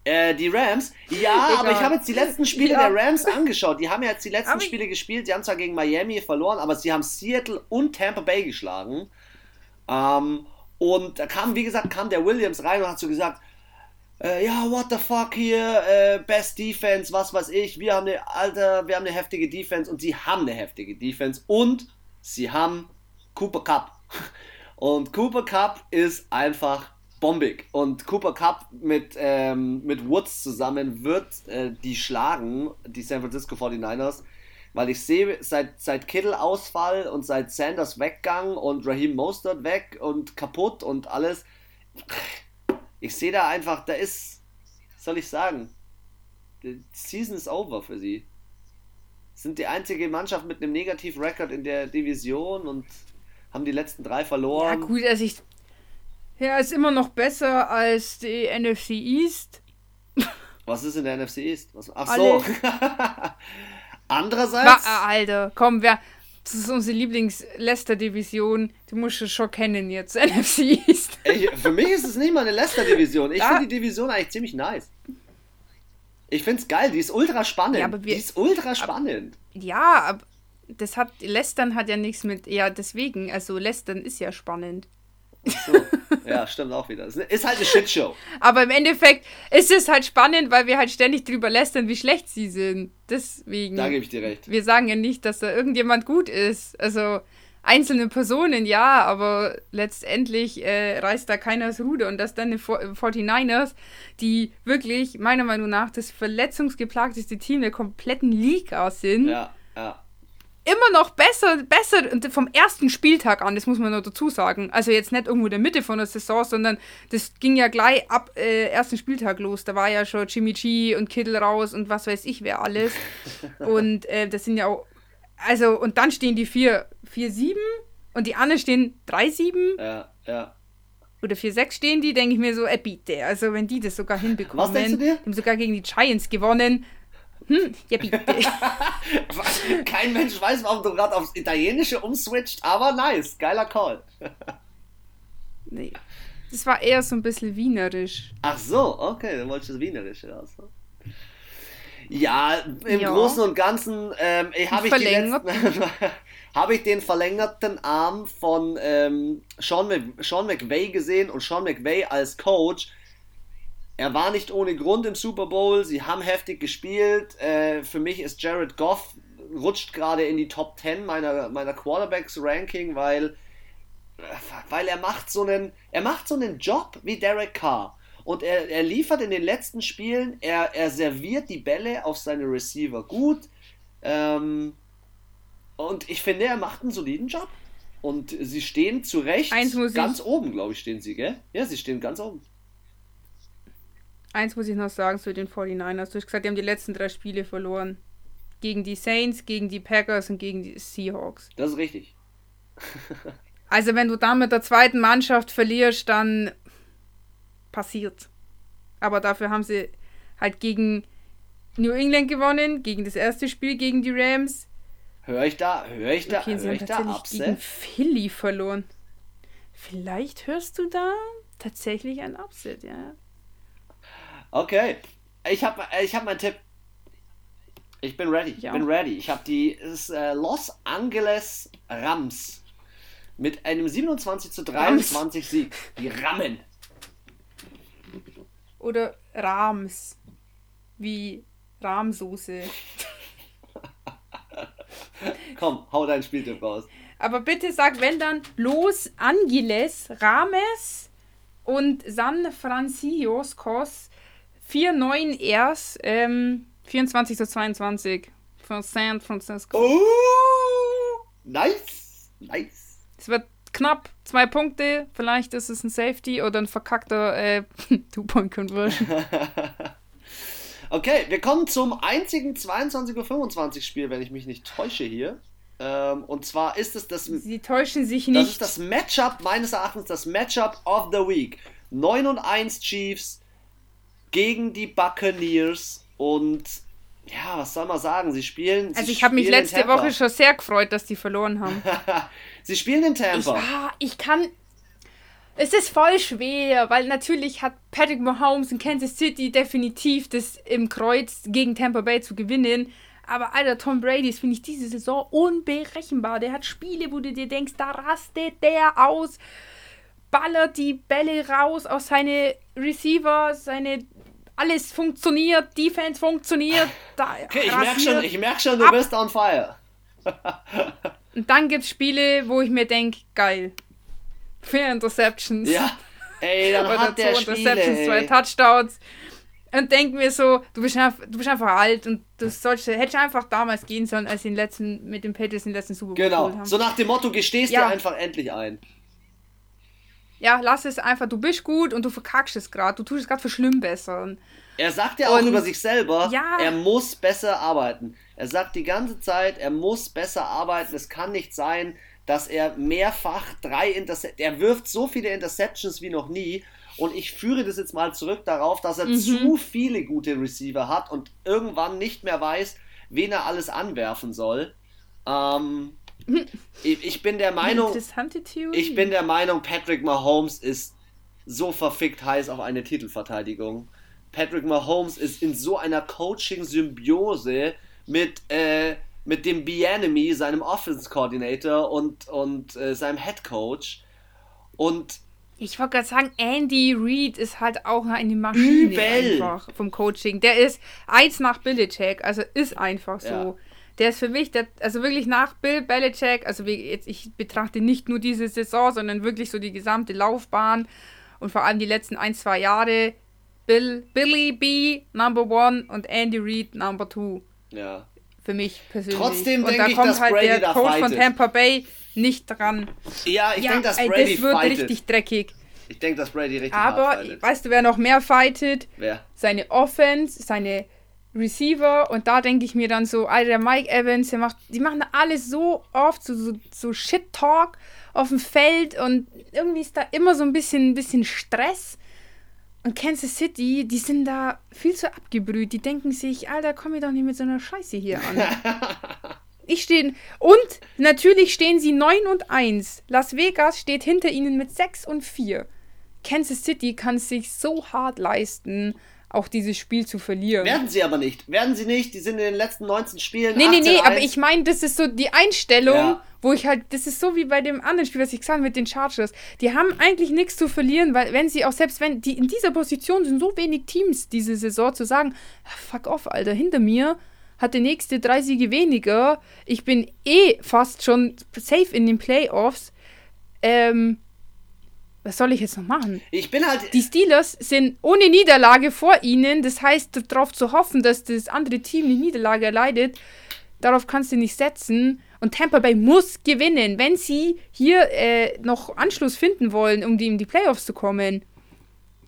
Äh, die Rams? Ja, Egal. aber ich habe jetzt die letzten Spiele ja. der Rams angeschaut. Die haben ja jetzt die letzten aber Spiele gespielt. Die haben zwar gegen Miami verloren, aber sie haben Seattle und Tampa Bay geschlagen. Ähm, Und da kam, wie gesagt, kam der Williams rein und hat so gesagt, äh, ja, what the fuck hier, äh, Best Defense, was weiß ich, wir haben eine, Alter, wir haben eine heftige Defense und sie haben eine heftige Defense und sie haben Cooper Cup. [laughs] Und Cooper Cup ist einfach bombig. Und Cooper Cup mit, ähm, mit Woods zusammen wird äh, die schlagen, die San Francisco 49ers. Weil ich sehe, seit, seit Kittle-Ausfall und seit Sanders Weggang und Raheem Mostert weg und kaputt und alles, ich sehe da einfach, da ist, soll ich sagen, die Season is over für sie. Sind die einzige Mannschaft mit einem Negativ-Record in der Division und haben die letzten drei verloren. Ja, gut, also ich. Ja, ist immer noch besser als die NFC East. [laughs] Was ist in der NFC East? Was, ach so. [laughs] Andererseits. War, Alter, komm, wer. Das ist unsere Lieblings-Leicester-Division. Die musst du schon kennen jetzt. [laughs] NFC East. Ey, für mich ist es nicht mal eine Leicester-Division. Ich finde die Division eigentlich ziemlich nice. Ich finde es geil. Die ist ultra spannend. Ja, wir, die ist ultra spannend. Ab, ja, aber das hat, Lästern hat ja nichts mit, ja, deswegen, also Lästern ist ja spannend. So. Ja, stimmt auch wieder. Ist halt eine Shitshow. Aber im Endeffekt ist es halt spannend, weil wir halt ständig drüber lästern, wie schlecht sie sind. Deswegen. Da gebe ich dir recht. Wir sagen ja nicht, dass da irgendjemand gut ist. Also einzelne Personen, ja, aber letztendlich äh, reißt da keiner das Ruder. Und dass dann die 49ers, die wirklich meiner Meinung nach das verletzungsgeplagteste Team der kompletten Liga sind. Ja, ja immer noch besser, besser vom ersten Spieltag an, das muss man noch dazu sagen. Also jetzt nicht irgendwo in der Mitte von der Saison, sondern das ging ja gleich ab äh, ersten Spieltag los. Da war ja schon Jimmy G und Kittel raus und was weiß ich wer alles. [laughs] und äh, das sind ja auch, also und dann stehen die 4-7 und die anderen stehen 3-7. Ja, ja. Oder 4-6 stehen die, denke ich mir so, äh, bitte. Also wenn die das sogar hinbekommen, was denkst du dir? haben sogar gegen die Giants gewonnen. Hm, ja, bitte. [laughs] Kein Mensch weiß, warum du gerade aufs Italienische umswitcht, aber nice, geiler Call. [laughs] nee. Das war eher so ein bisschen wienerisch. Ach so, okay, dann wolltest du das Wienerische raus. Ja, im ja. Großen und Ganzen ähm, habe ich, [laughs] hab ich den verlängerten Arm von ähm, Sean, Sean McVay gesehen und Sean McVay als Coach er war nicht ohne Grund im Super Bowl. Sie haben heftig gespielt. Äh, für mich ist Jared Goff rutscht gerade in die Top 10 meiner, meiner Quarterbacks-Ranking, weil, weil er macht so einen, er macht so einen Job wie Derek Carr. Und er, er liefert in den letzten Spielen, er, er serviert die Bälle auf seine Receiver gut. Ähm, und ich finde, er macht einen soliden Job. Und sie stehen zu Recht ganz oben, glaube ich, stehen sie, gell? Ja, sie stehen ganz oben. Eins muss ich noch sagen zu den 49ers. Du hast gesagt, die haben die letzten drei Spiele verloren. Gegen die Saints, gegen die Packers und gegen die Seahawks. Das ist richtig. [laughs] also wenn du da mit der zweiten Mannschaft verlierst, dann passiert. Aber dafür haben sie halt gegen New England gewonnen, gegen das erste Spiel gegen die Rams. Höre ich da, höre ich da, okay, hör ich da Upset? gegen Philly verloren. Vielleicht hörst du da tatsächlich ein Upset, ja. Okay. Ich habe ich hab meinen Tipp. Ich bin ready. Ja. bin ready. Ich habe die äh, Los Angeles Rams mit einem 27 zu 23 Rams. Sieg. Die Rammen. Oder Rams. Wie Rahmsoße. [laughs] Komm, hau dein Spieltipp raus. Aber bitte sag, wenn dann Los Angeles Rames und San Francisco 4-9 erst, ähm, 24 zu 22 von San Francisco. Oh, nice, nice. Es wird knapp, zwei Punkte, vielleicht ist es ein Safety oder ein verkackter äh, [laughs] Two-Point-Conversion. [laughs] okay, wir kommen zum einzigen 22.25 Uhr Spiel, wenn ich mich nicht täusche hier. Ähm, und zwar ist es das. Sie täuschen sich nicht. Das ist das Matchup, meines Erachtens, das Matchup of the Week. 9 und 1 Chiefs, gegen die Buccaneers und ja, was soll man sagen? Sie spielen. Also, ich habe mich letzte Woche schon sehr gefreut, dass die verloren haben. [laughs] sie spielen in Tampa. Ich, ah, ich kann. Es ist voll schwer, weil natürlich hat Patrick Mahomes in Kansas City definitiv das im Kreuz gegen Tampa Bay zu gewinnen. Aber Alter, Tom Brady ist, finde ich, diese Saison unberechenbar. Der hat Spiele, wo du dir denkst, da rastet der aus ballert die Bälle raus aus seine Receiver, seine alles funktioniert, Defense funktioniert. Da, okay, ich merke schon, ich merk schon, du ab. bist on fire. [laughs] Und dann gibt es Spiele, wo ich mir denke, geil. Vier Interceptions. Ja. Ey, dann [laughs] Oder hat der zwei Interceptions, Spiele, zwei Touchdowns. Und denk mir so, du bist, einfach, du bist einfach alt und du sollst, hättest einfach damals gehen sollen, als sie den letzten, mit den Patriots den letzten Super Bowl genau. haben. Genau, so nach dem Motto, gestehst ja. dir einfach endlich ein. Ja, lass es einfach, du bist gut und du verkackst es gerade, du tust es gerade verschlimmbessern. Er sagt ja auch und, über sich selber, ja. er muss besser arbeiten. Er sagt die ganze Zeit, er muss besser arbeiten. Es kann nicht sein, dass er mehrfach drei Interceptions, er wirft so viele Interceptions wie noch nie. Und ich führe das jetzt mal zurück darauf, dass er mhm. zu viele gute Receiver hat und irgendwann nicht mehr weiß, wen er alles anwerfen soll. Ähm, ich, bin der Meinung, ich bin der Meinung, Patrick Mahomes ist so verfickt heiß auf eine Titelverteidigung. Patrick Mahomes ist in so einer Coaching-Symbiose mit, äh, mit dem Bienemy, seinem Offense-Coordinator und, und äh, seinem Head Coach. Und ich wollte gerade sagen, Andy Reid ist halt auch eine Maschine Übel. einfach vom Coaching. Der ist eins nach Belichick, also ist einfach so. Ja. Der ist für mich, der, also wirklich nach Bill Belichick, also wie jetzt, ich betrachte nicht nur diese Saison, sondern wirklich so die gesamte Laufbahn und vor allem die letzten ein, zwei Jahre Bill, Billy B, Number One und Andy Reid, Number Two. Ja. Für mich persönlich. Trotzdem denke ich, dass halt Brady der da Coach fightet. von Tampa Bay nicht dran. Ja, ich ja, denke, dass Brady ey, das wird fightet. richtig dreckig. Ich denke, dass Brady richtig Aber weißt du, wer noch mehr fightet? Wer? Seine Offense, seine Receiver und da denke ich mir dann so, Alter, der Mike Evans, der macht, die machen alles so oft, so, so, so Shit-Talk auf dem Feld und irgendwie ist da immer so ein bisschen, ein bisschen Stress. Und Kansas City, die sind da viel zu abgebrüht. Die denken sich, Alter, komm mir doch nicht mit so einer Scheiße hier an. [laughs] ich stehe. Und natürlich stehen sie 9 und 1. Las Vegas steht hinter ihnen mit 6 und 4. Kansas City kann es sich so hart leisten, auch dieses Spiel zu verlieren. Werden sie aber nicht. Werden sie nicht. Die sind in den letzten 19 Spielen. Nee, nee, nee, aber ich meine, das ist so die Einstellung, ja. wo ich halt, das ist so wie bei dem anderen Spiel, was ich gesagt habe mit den Chargers. Die haben eigentlich nichts zu verlieren, weil wenn sie auch selbst wenn die in dieser Position sind so wenig Teams diese Saison zu sagen, fuck off, Alter, hinter mir hat der nächste drei Siege weniger. Ich bin eh fast schon safe in den Playoffs. Ähm, was soll ich jetzt noch machen? Ich bin halt. Die Steelers sind ohne Niederlage vor ihnen. Das heißt, darauf zu hoffen, dass das andere Team die Niederlage erleidet, darauf kannst du nicht setzen. Und Tampa Bay muss gewinnen, wenn sie hier äh, noch Anschluss finden wollen, um die in die Playoffs zu kommen.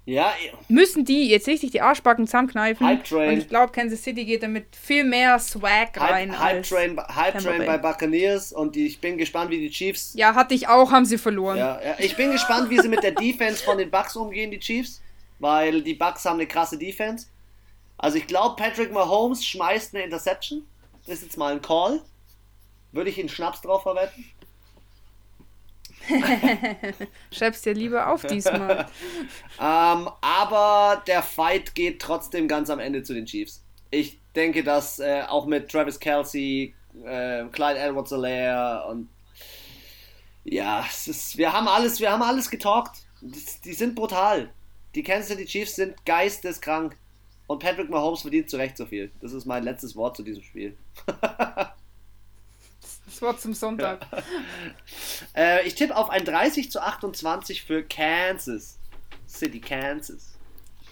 Ja. Müssen die jetzt richtig die Arschbacken zusammenkneifen. Hype Train. Und ich glaube, Kansas City geht damit viel mehr Swag rein. Hype, Train, Hype Train bei Buccaneers und ich bin gespannt, wie die Chiefs. Ja, hatte ich auch, haben sie verloren. Ja, ja. Ich bin gespannt, wie sie mit der Defense von den Bucks umgehen, die Chiefs. Weil die Bucks haben eine krasse Defense. Also ich glaube, Patrick Mahomes schmeißt eine Interception. Das ist jetzt mal ein Call. Würde ich in Schnaps drauf verwenden. [laughs] Schreib's dir lieber auf diesmal. ähm, aber der Fight geht trotzdem ganz am Ende zu den Chiefs. Ich denke, dass äh, auch mit Travis Kelsey, äh, Clyde Edwards Alaire und ja, ist, wir haben alles, wir haben alles getalkt. Die sind brutal. Die Kansas City Chiefs sind geisteskrank. Und Patrick Mahomes verdient zu Recht so viel. Das ist mein letztes Wort zu diesem Spiel. [laughs] Das Wort zum Sonntag. äh, ich tippe auf ein 30 zu 28 für Kansas City, Kansas.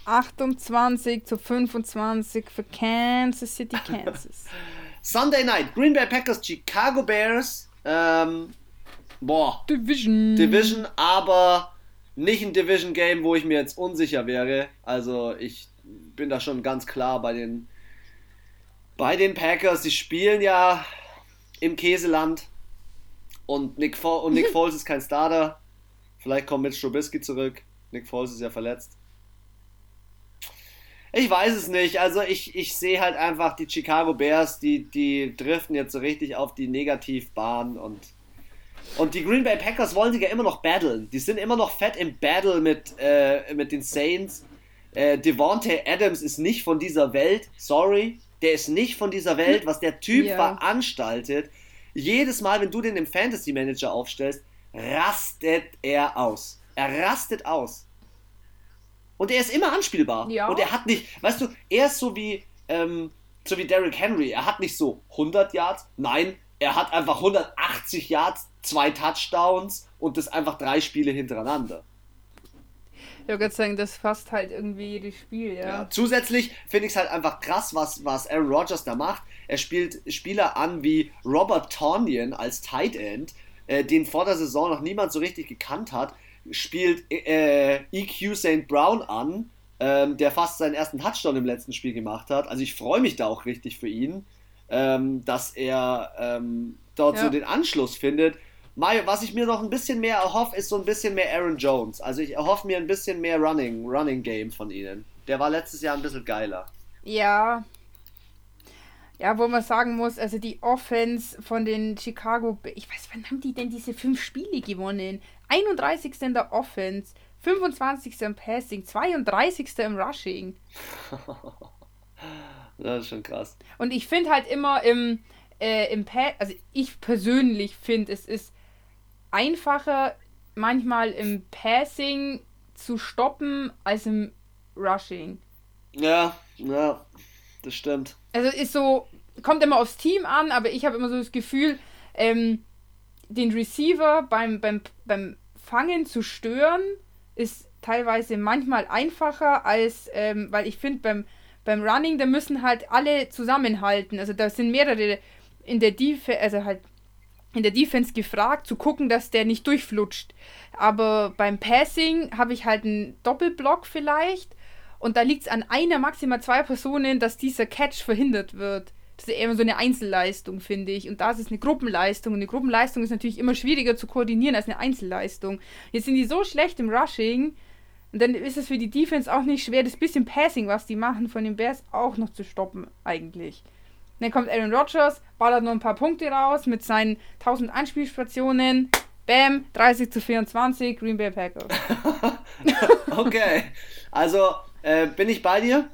28 zu 25 für Kansas City, [laughs] Kansas. Sunday Night, Green Bay Packers, Chicago Bears. Ähm, boah. Division. Division, aber nicht ein Division Game, wo ich mir jetzt unsicher wäre. Also ich bin da schon ganz klar bei den bei den Packers. Die spielen ja im Käseland. Und Nick, Fo und Nick [laughs] Foles ist kein Starter. Vielleicht kommt Mitch Trubisky zurück. Nick Foles ist ja verletzt. Ich weiß es nicht. Also ich, ich sehe halt einfach die Chicago Bears, die, die driften jetzt so richtig auf die Negativbahn und, und die Green Bay Packers wollen sich ja immer noch battlen. Die sind immer noch fett im Battle mit, äh, mit den Saints. Äh, Devontae Adams ist nicht von dieser Welt, sorry der ist nicht von dieser Welt, was der Typ [laughs] ja. veranstaltet. Jedes Mal, wenn du den im Fantasy Manager aufstellst, rastet er aus. Er rastet aus. Und er ist immer anspielbar. Ja. Und er hat nicht, weißt du, er ist so wie, ähm, so wie Derrick Henry. Er hat nicht so 100 Yards. Nein, er hat einfach 180 Yards, zwei Touchdowns und das einfach drei Spiele hintereinander. Ich würde sagen, das fasst halt irgendwie jedes Spiel, ja. ja zusätzlich finde ich es halt einfach krass, was, was Aaron Rodgers da macht. Er spielt Spieler an wie Robert Tonyan als Tight End, äh, den vor der Saison noch niemand so richtig gekannt hat. Spielt äh, EQ St. Brown an, ähm, der fast seinen ersten Touchdown im letzten Spiel gemacht hat. Also ich freue mich da auch richtig für ihn, ähm, dass er ähm, dort ja. so den Anschluss findet. Mario, was ich mir noch ein bisschen mehr erhoffe, ist so ein bisschen mehr Aaron Jones. Also ich erhoffe mir ein bisschen mehr Running, Running Game von ihnen. Der war letztes Jahr ein bisschen geiler. Ja. Ja, wo man sagen muss, also die Offense von den Chicago, ich weiß, wann haben die denn diese fünf Spiele gewonnen? 31. in der Offense, 25. im Passing, 32. im Rushing. [laughs] das ist schon krass. Und ich finde halt immer im, äh, im Pass, also ich persönlich finde, es ist einfacher, manchmal im Passing zu stoppen als im Rushing. Ja, ja, das stimmt. Also ist so, kommt immer aufs Team an, aber ich habe immer so das Gefühl, ähm, den Receiver beim, beim, beim Fangen zu stören, ist teilweise manchmal einfacher als, ähm, weil ich finde, beim, beim Running, da müssen halt alle zusammenhalten. Also da sind mehrere in der Defense, also halt in der Defense gefragt, zu gucken, dass der nicht durchflutscht. Aber beim Passing habe ich halt einen Doppelblock vielleicht und da liegt es an einer, maximal zwei Personen, dass dieser Catch verhindert wird. Das ist eher so eine Einzelleistung, finde ich. Und da ist es eine Gruppenleistung. Und eine Gruppenleistung ist natürlich immer schwieriger zu koordinieren als eine Einzelleistung. Jetzt sind die so schlecht im Rushing. Und dann ist es für die Defense auch nicht schwer, das bisschen Passing, was die machen, von den Bears auch noch zu stoppen, eigentlich. Dann kommt Aaron Rodgers, ballert noch ein paar Punkte raus mit seinen 1000 Anspielstationen. Bam, 30 zu 24, Green Bay Packers. [laughs] okay, also äh, bin ich bei dir.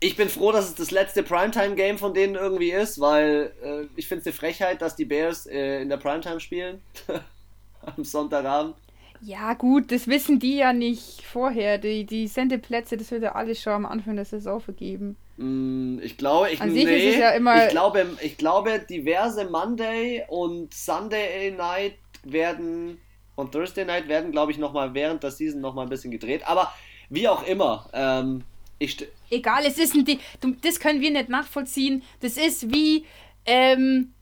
Ich bin froh, dass es das letzte Primetime-Game von denen irgendwie ist, weil äh, ich finde es eine Frechheit, dass die Bears äh, in der Primetime spielen. [laughs] Am Sonntagabend. Ja, gut, das wissen die ja nicht vorher. Die, die Sendeplätze, das wird ja alles schon am Anfang der Saison vergeben. Mm, ich glaube, ich, An nee, ja immer ich, glaube, ich glaube, diverse Monday und Sunday Night werden und Thursday Night werden, glaube ich, nochmal während der Season nochmal ein bisschen gedreht. Aber wie auch immer, ähm, ich. Egal, es ist ein. Du, das können wir nicht nachvollziehen. Das ist wie, ähm,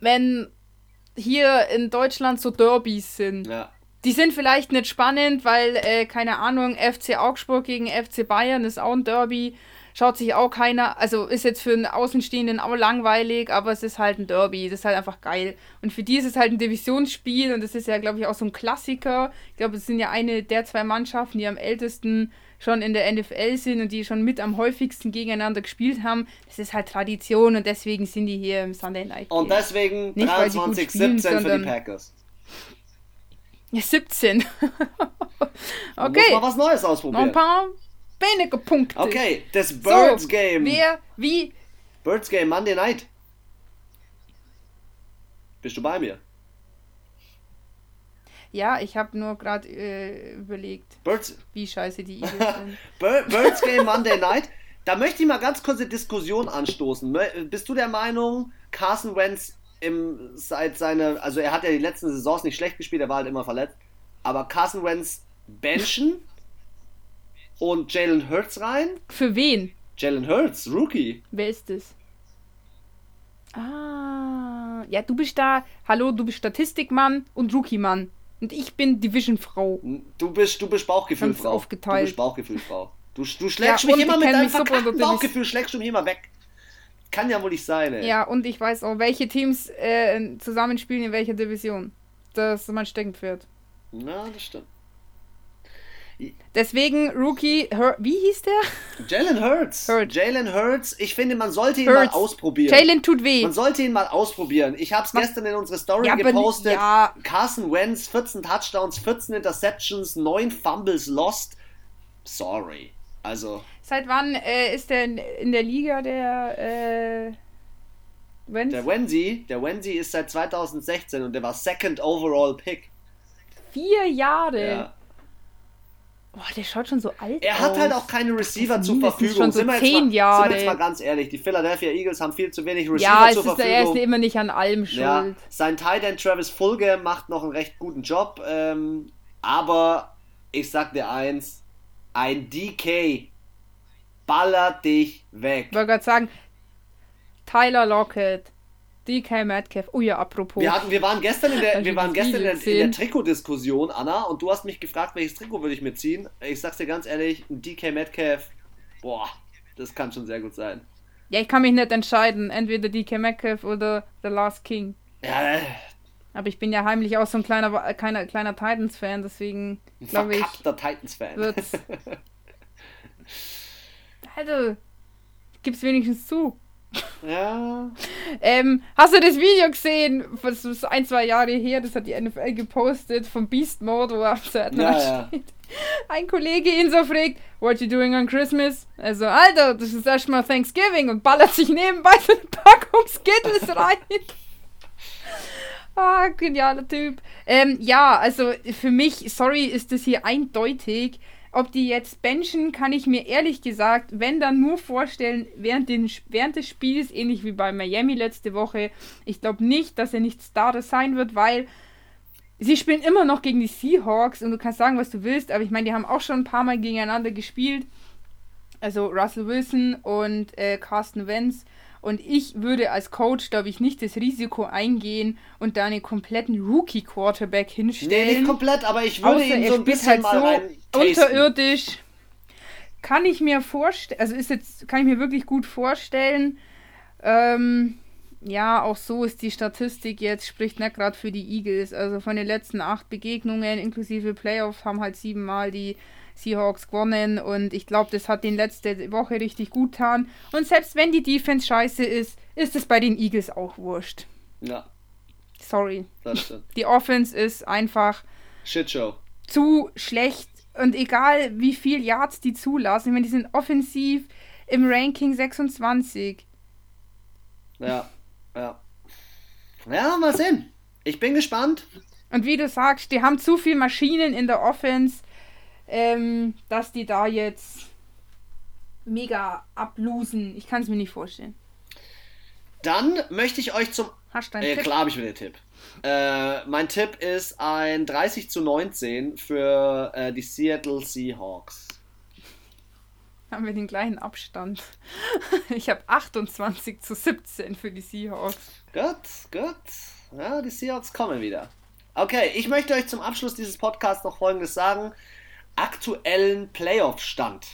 wenn hier in Deutschland so Derbys sind. Ja. Die sind vielleicht nicht spannend, weil, äh, keine Ahnung, FC Augsburg gegen FC Bayern ist auch ein Derby. Schaut sich auch keiner, also ist jetzt für einen Außenstehenden auch langweilig, aber es ist halt ein Derby, das ist halt einfach geil. Und für die ist es halt ein Divisionsspiel und das ist ja, glaube ich, auch so ein Klassiker. Ich glaube, es sind ja eine der zwei Mannschaften, die am ältesten schon in der NFL sind und die schon mit am häufigsten gegeneinander gespielt haben. Das ist halt Tradition und deswegen sind die hier im Sunday Night. Game. Und deswegen 23-17 für die Packers. Ja, 17. [laughs] okay. muss mal was Neues ausprobieren. Noch ein paar wenige Punkte. Okay, das Birds so, Game. Wer, wie? Birds Game Monday Night. Bist du bei mir? Ja, ich habe nur gerade äh, überlegt, Birds. wie scheiße die [laughs] Eagles sind. Birds Game Monday Night. Da möchte ich mal ganz kurz eine Diskussion anstoßen. Bist du der Meinung, Carson Wentz im, seit seiner, also er hat ja die letzten Saisons nicht schlecht gespielt, er war halt immer verletzt, aber Carson Wentz benchen und Jalen Hurts rein? Für wen? Jalen Hurts, Rookie. Wer ist das? Ah, ja, du bist da, hallo, du bist Statistikmann und Rookie-Mann. Und ich bin Division-Frau. Du bist, du bist Bauchgefühlfrau. Aufgeteilt. Du bist Bauchgefühlfrau. Du, du schlägst ja, mich immer mit deinem verkackten Bauchgefühl, schlägst du mich immer weg. Kann ja wohl nicht sein, ey. Ja, und ich weiß auch, welche Teams äh, zusammenspielen in welcher Division. Das ist mein Steckenpferd. Na, das stimmt. Deswegen Rookie, Hur wie hieß der? Jalen Hurts. Hurt. Jalen Hurts. Ich finde, man sollte ihn Hurts. mal ausprobieren. Jalen tut weh. Man sollte ihn mal ausprobieren. Ich habe es gestern in unsere Story ja, gepostet. Ja. Carson Wentz, 14 Touchdowns, 14 Interceptions, 9 Fumbles lost. Sorry. Also. Seit wann äh, ist der in, in, der Liga der äh, Wenz? Der Wenzi, der Wenzi ist seit 2016 und der war Second Overall Pick. Vier Jahre. Ja. Boah, der schaut schon so alt Er aus. hat halt auch keine Receiver zur Verfügung. Schon so sind, wir zehn mal, Jahre. sind wir jetzt mal ganz ehrlich, die Philadelphia Eagles haben viel zu wenig Receiver ja, zur Verfügung. Ja, er ist immer nicht an allem schuld. Ja, sein Tight End Travis Fulge macht noch einen recht guten Job, ähm, aber ich sag dir eins, ein DK ballert dich weg. Ich wollte gerade sagen, Tyler Lockett, DK Metcalf. Oh ja, apropos. Wir, hatten, wir waren gestern in der, wir waren gestern in der, in der Trikotdiskussion, Anna, und du hast mich gefragt, welches Trikot würde ich mir ziehen. Ich sag's dir ganz ehrlich, ein DK Metcalf, boah, das kann schon sehr gut sein. Ja, ich kann mich nicht entscheiden, entweder DK Metcalf oder The Last King. Ja, aber ich bin ja heimlich auch so ein kleiner, kleiner, kleiner Titans-Fan, deswegen glaube ich. Titans-Fan. [laughs] also, gib's wenigstens zu. Ja. Ähm, hast du das Video gesehen? Das ist ein, zwei Jahre her, das hat die NFL gepostet vom Beast Mode, wo er ja, ja. steht. Ein Kollege ihn so fragt, What you doing on Christmas? Also, Alter, das ist erstmal Thanksgiving und ballert sich nebenbei so eine Packung Skittles rein. Ah, genialer Typ. Ähm, ja, also für mich, sorry, ist das hier eindeutig ob die jetzt benchen, kann ich mir ehrlich gesagt, wenn dann nur vorstellen, während, den, während des Spiels, ähnlich wie bei Miami letzte Woche. Ich glaube nicht, dass er nicht Starter sein wird, weil sie spielen immer noch gegen die Seahawks und du kannst sagen, was du willst, aber ich meine, die haben auch schon ein paar Mal gegeneinander gespielt. Also Russell Wilson und äh, Carsten Wentz. Und ich würde als Coach, glaube ich, nicht das Risiko eingehen und da einen kompletten Rookie-Quarterback hinstellen. Nee, nicht komplett, aber ich würde ihn so ein bisschen halt mal so unterirdisch. Kann ich mir vorstellen, also ist jetzt, kann ich mir wirklich gut vorstellen. Ähm, ja, auch so ist die Statistik jetzt, spricht nicht gerade für die Eagles. Also von den letzten acht Begegnungen inklusive Playoffs haben halt siebenmal die Seahawks gewonnen und ich glaube, das hat den letzte Woche richtig gut getan. Und selbst wenn die Defense scheiße ist, ist es bei den Eagles auch wurscht. Ja. Sorry. Die Offense ist einfach Shitshow. zu schlecht und egal wie viel Yards die zulassen, ich meine, die sind offensiv im Ranking 26. Ja, ja. Ja, mal sehen. Ich bin gespannt. Und wie du sagst, die haben zu viele Maschinen in der Offense ähm, dass die da jetzt mega ablosen. Ich kann es mir nicht vorstellen. Dann möchte ich euch zum. Hast du einen äh, Tipp? Klar habe ich wieder den Tipp. Äh, mein Tipp ist ein 30 zu 19 für äh, die Seattle Seahawks. Haben wir den gleichen Abstand. [laughs] Ich habe 28 zu 17 für die Seahawks. Gut, gut. Ja, die Seahawks kommen wieder. Okay, ich möchte euch zum Abschluss dieses Podcasts noch Folgendes sagen aktuellen Playoff-Stand.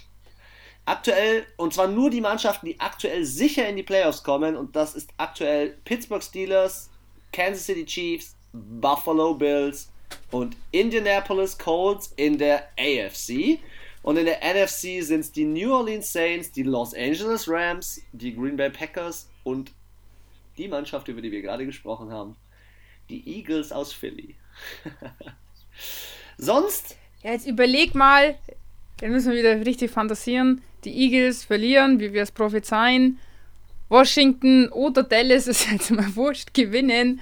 Aktuell, und zwar nur die Mannschaften, die aktuell sicher in die Playoffs kommen, und das ist aktuell Pittsburgh Steelers, Kansas City Chiefs, Buffalo Bills und Indianapolis Colts in der AFC. Und in der NFC sind es die New Orleans Saints, die Los Angeles Rams, die Green Bay Packers und die Mannschaft, über die wir gerade gesprochen haben, die Eagles aus Philly. [laughs] Sonst ja, jetzt überleg mal, da müssen wir wieder richtig fantasieren. Die Eagles verlieren, wie wir es prophezeien. Washington oder Dallas [laughs] ist jetzt mal wurscht, gewinnen.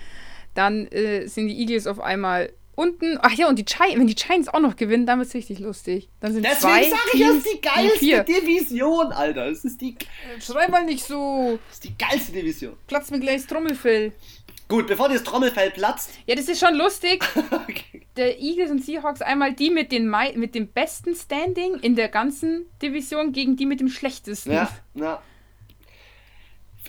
Dann äh, sind die Eagles auf einmal unten. Ach ja, und die Giants, wenn die Giants auch noch gewinnen, dann wird es richtig lustig. Dann sind Deswegen zwei sag ich, das ist die geilste Division, Alter. Das ist die. Schrei mal nicht so. Das ist die geilste Division. Platz mir gleich das Trommelfell. Gut, bevor das Trommelfell platzt. Ja, das ist schon lustig. [laughs] okay. Der Eagles und Seahawks einmal die mit, den mit dem besten Standing in der ganzen Division gegen die mit dem schlechtesten. Ja, ja.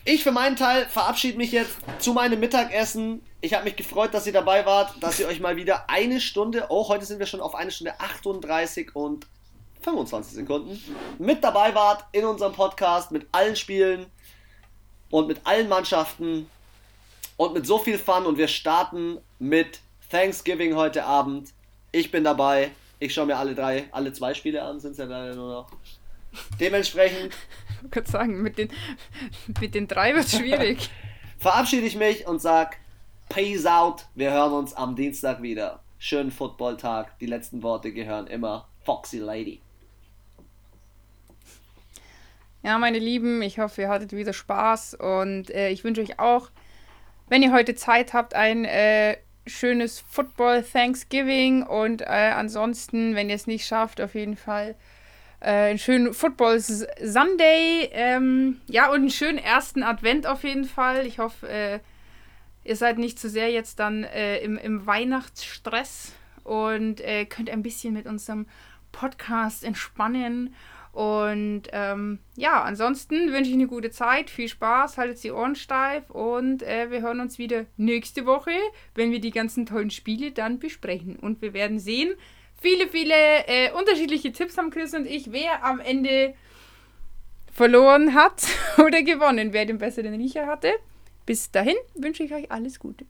Ich für meinen Teil verabschiede mich jetzt zu meinem Mittagessen. Ich habe mich gefreut, dass ihr dabei wart, dass ihr euch mal wieder eine Stunde, oh, heute sind wir schon auf eine Stunde 38 und 25 Sekunden, mit dabei wart in unserem Podcast mit allen Spielen und mit allen Mannschaften und mit so viel Fun und wir starten mit Thanksgiving heute Abend. Ich bin dabei. Ich schaue mir alle drei, alle zwei Spiele an, sind es ja leider nur noch. Dementsprechend. Ich würde sagen, mit den, mit den drei wird es schwierig. [laughs] verabschiede ich mich und sag Peace out. Wir hören uns am Dienstag wieder. Schönen Footballtag. Die letzten Worte gehören immer Foxy Lady. Ja, meine Lieben, ich hoffe, ihr hattet wieder Spaß und äh, ich wünsche euch auch wenn ihr heute Zeit habt, ein äh, schönes Football Thanksgiving und äh, ansonsten, wenn ihr es nicht schafft, auf jeden Fall äh, einen schönen Football Sunday. Ähm, ja, und einen schönen ersten Advent auf jeden Fall. Ich hoffe, äh, ihr seid nicht zu sehr jetzt dann äh, im, im Weihnachtsstress und äh, könnt ein bisschen mit unserem Podcast entspannen. Und ähm, ja, ansonsten wünsche ich eine gute Zeit, viel Spaß, haltet die Ohren steif und äh, wir hören uns wieder nächste Woche, wenn wir die ganzen tollen Spiele dann besprechen. Und wir werden sehen, viele, viele äh, unterschiedliche Tipps haben Chris und ich, wer am Ende verloren hat [laughs] oder gewonnen, wer den besseren Riecher hatte. Bis dahin wünsche ich euch alles Gute.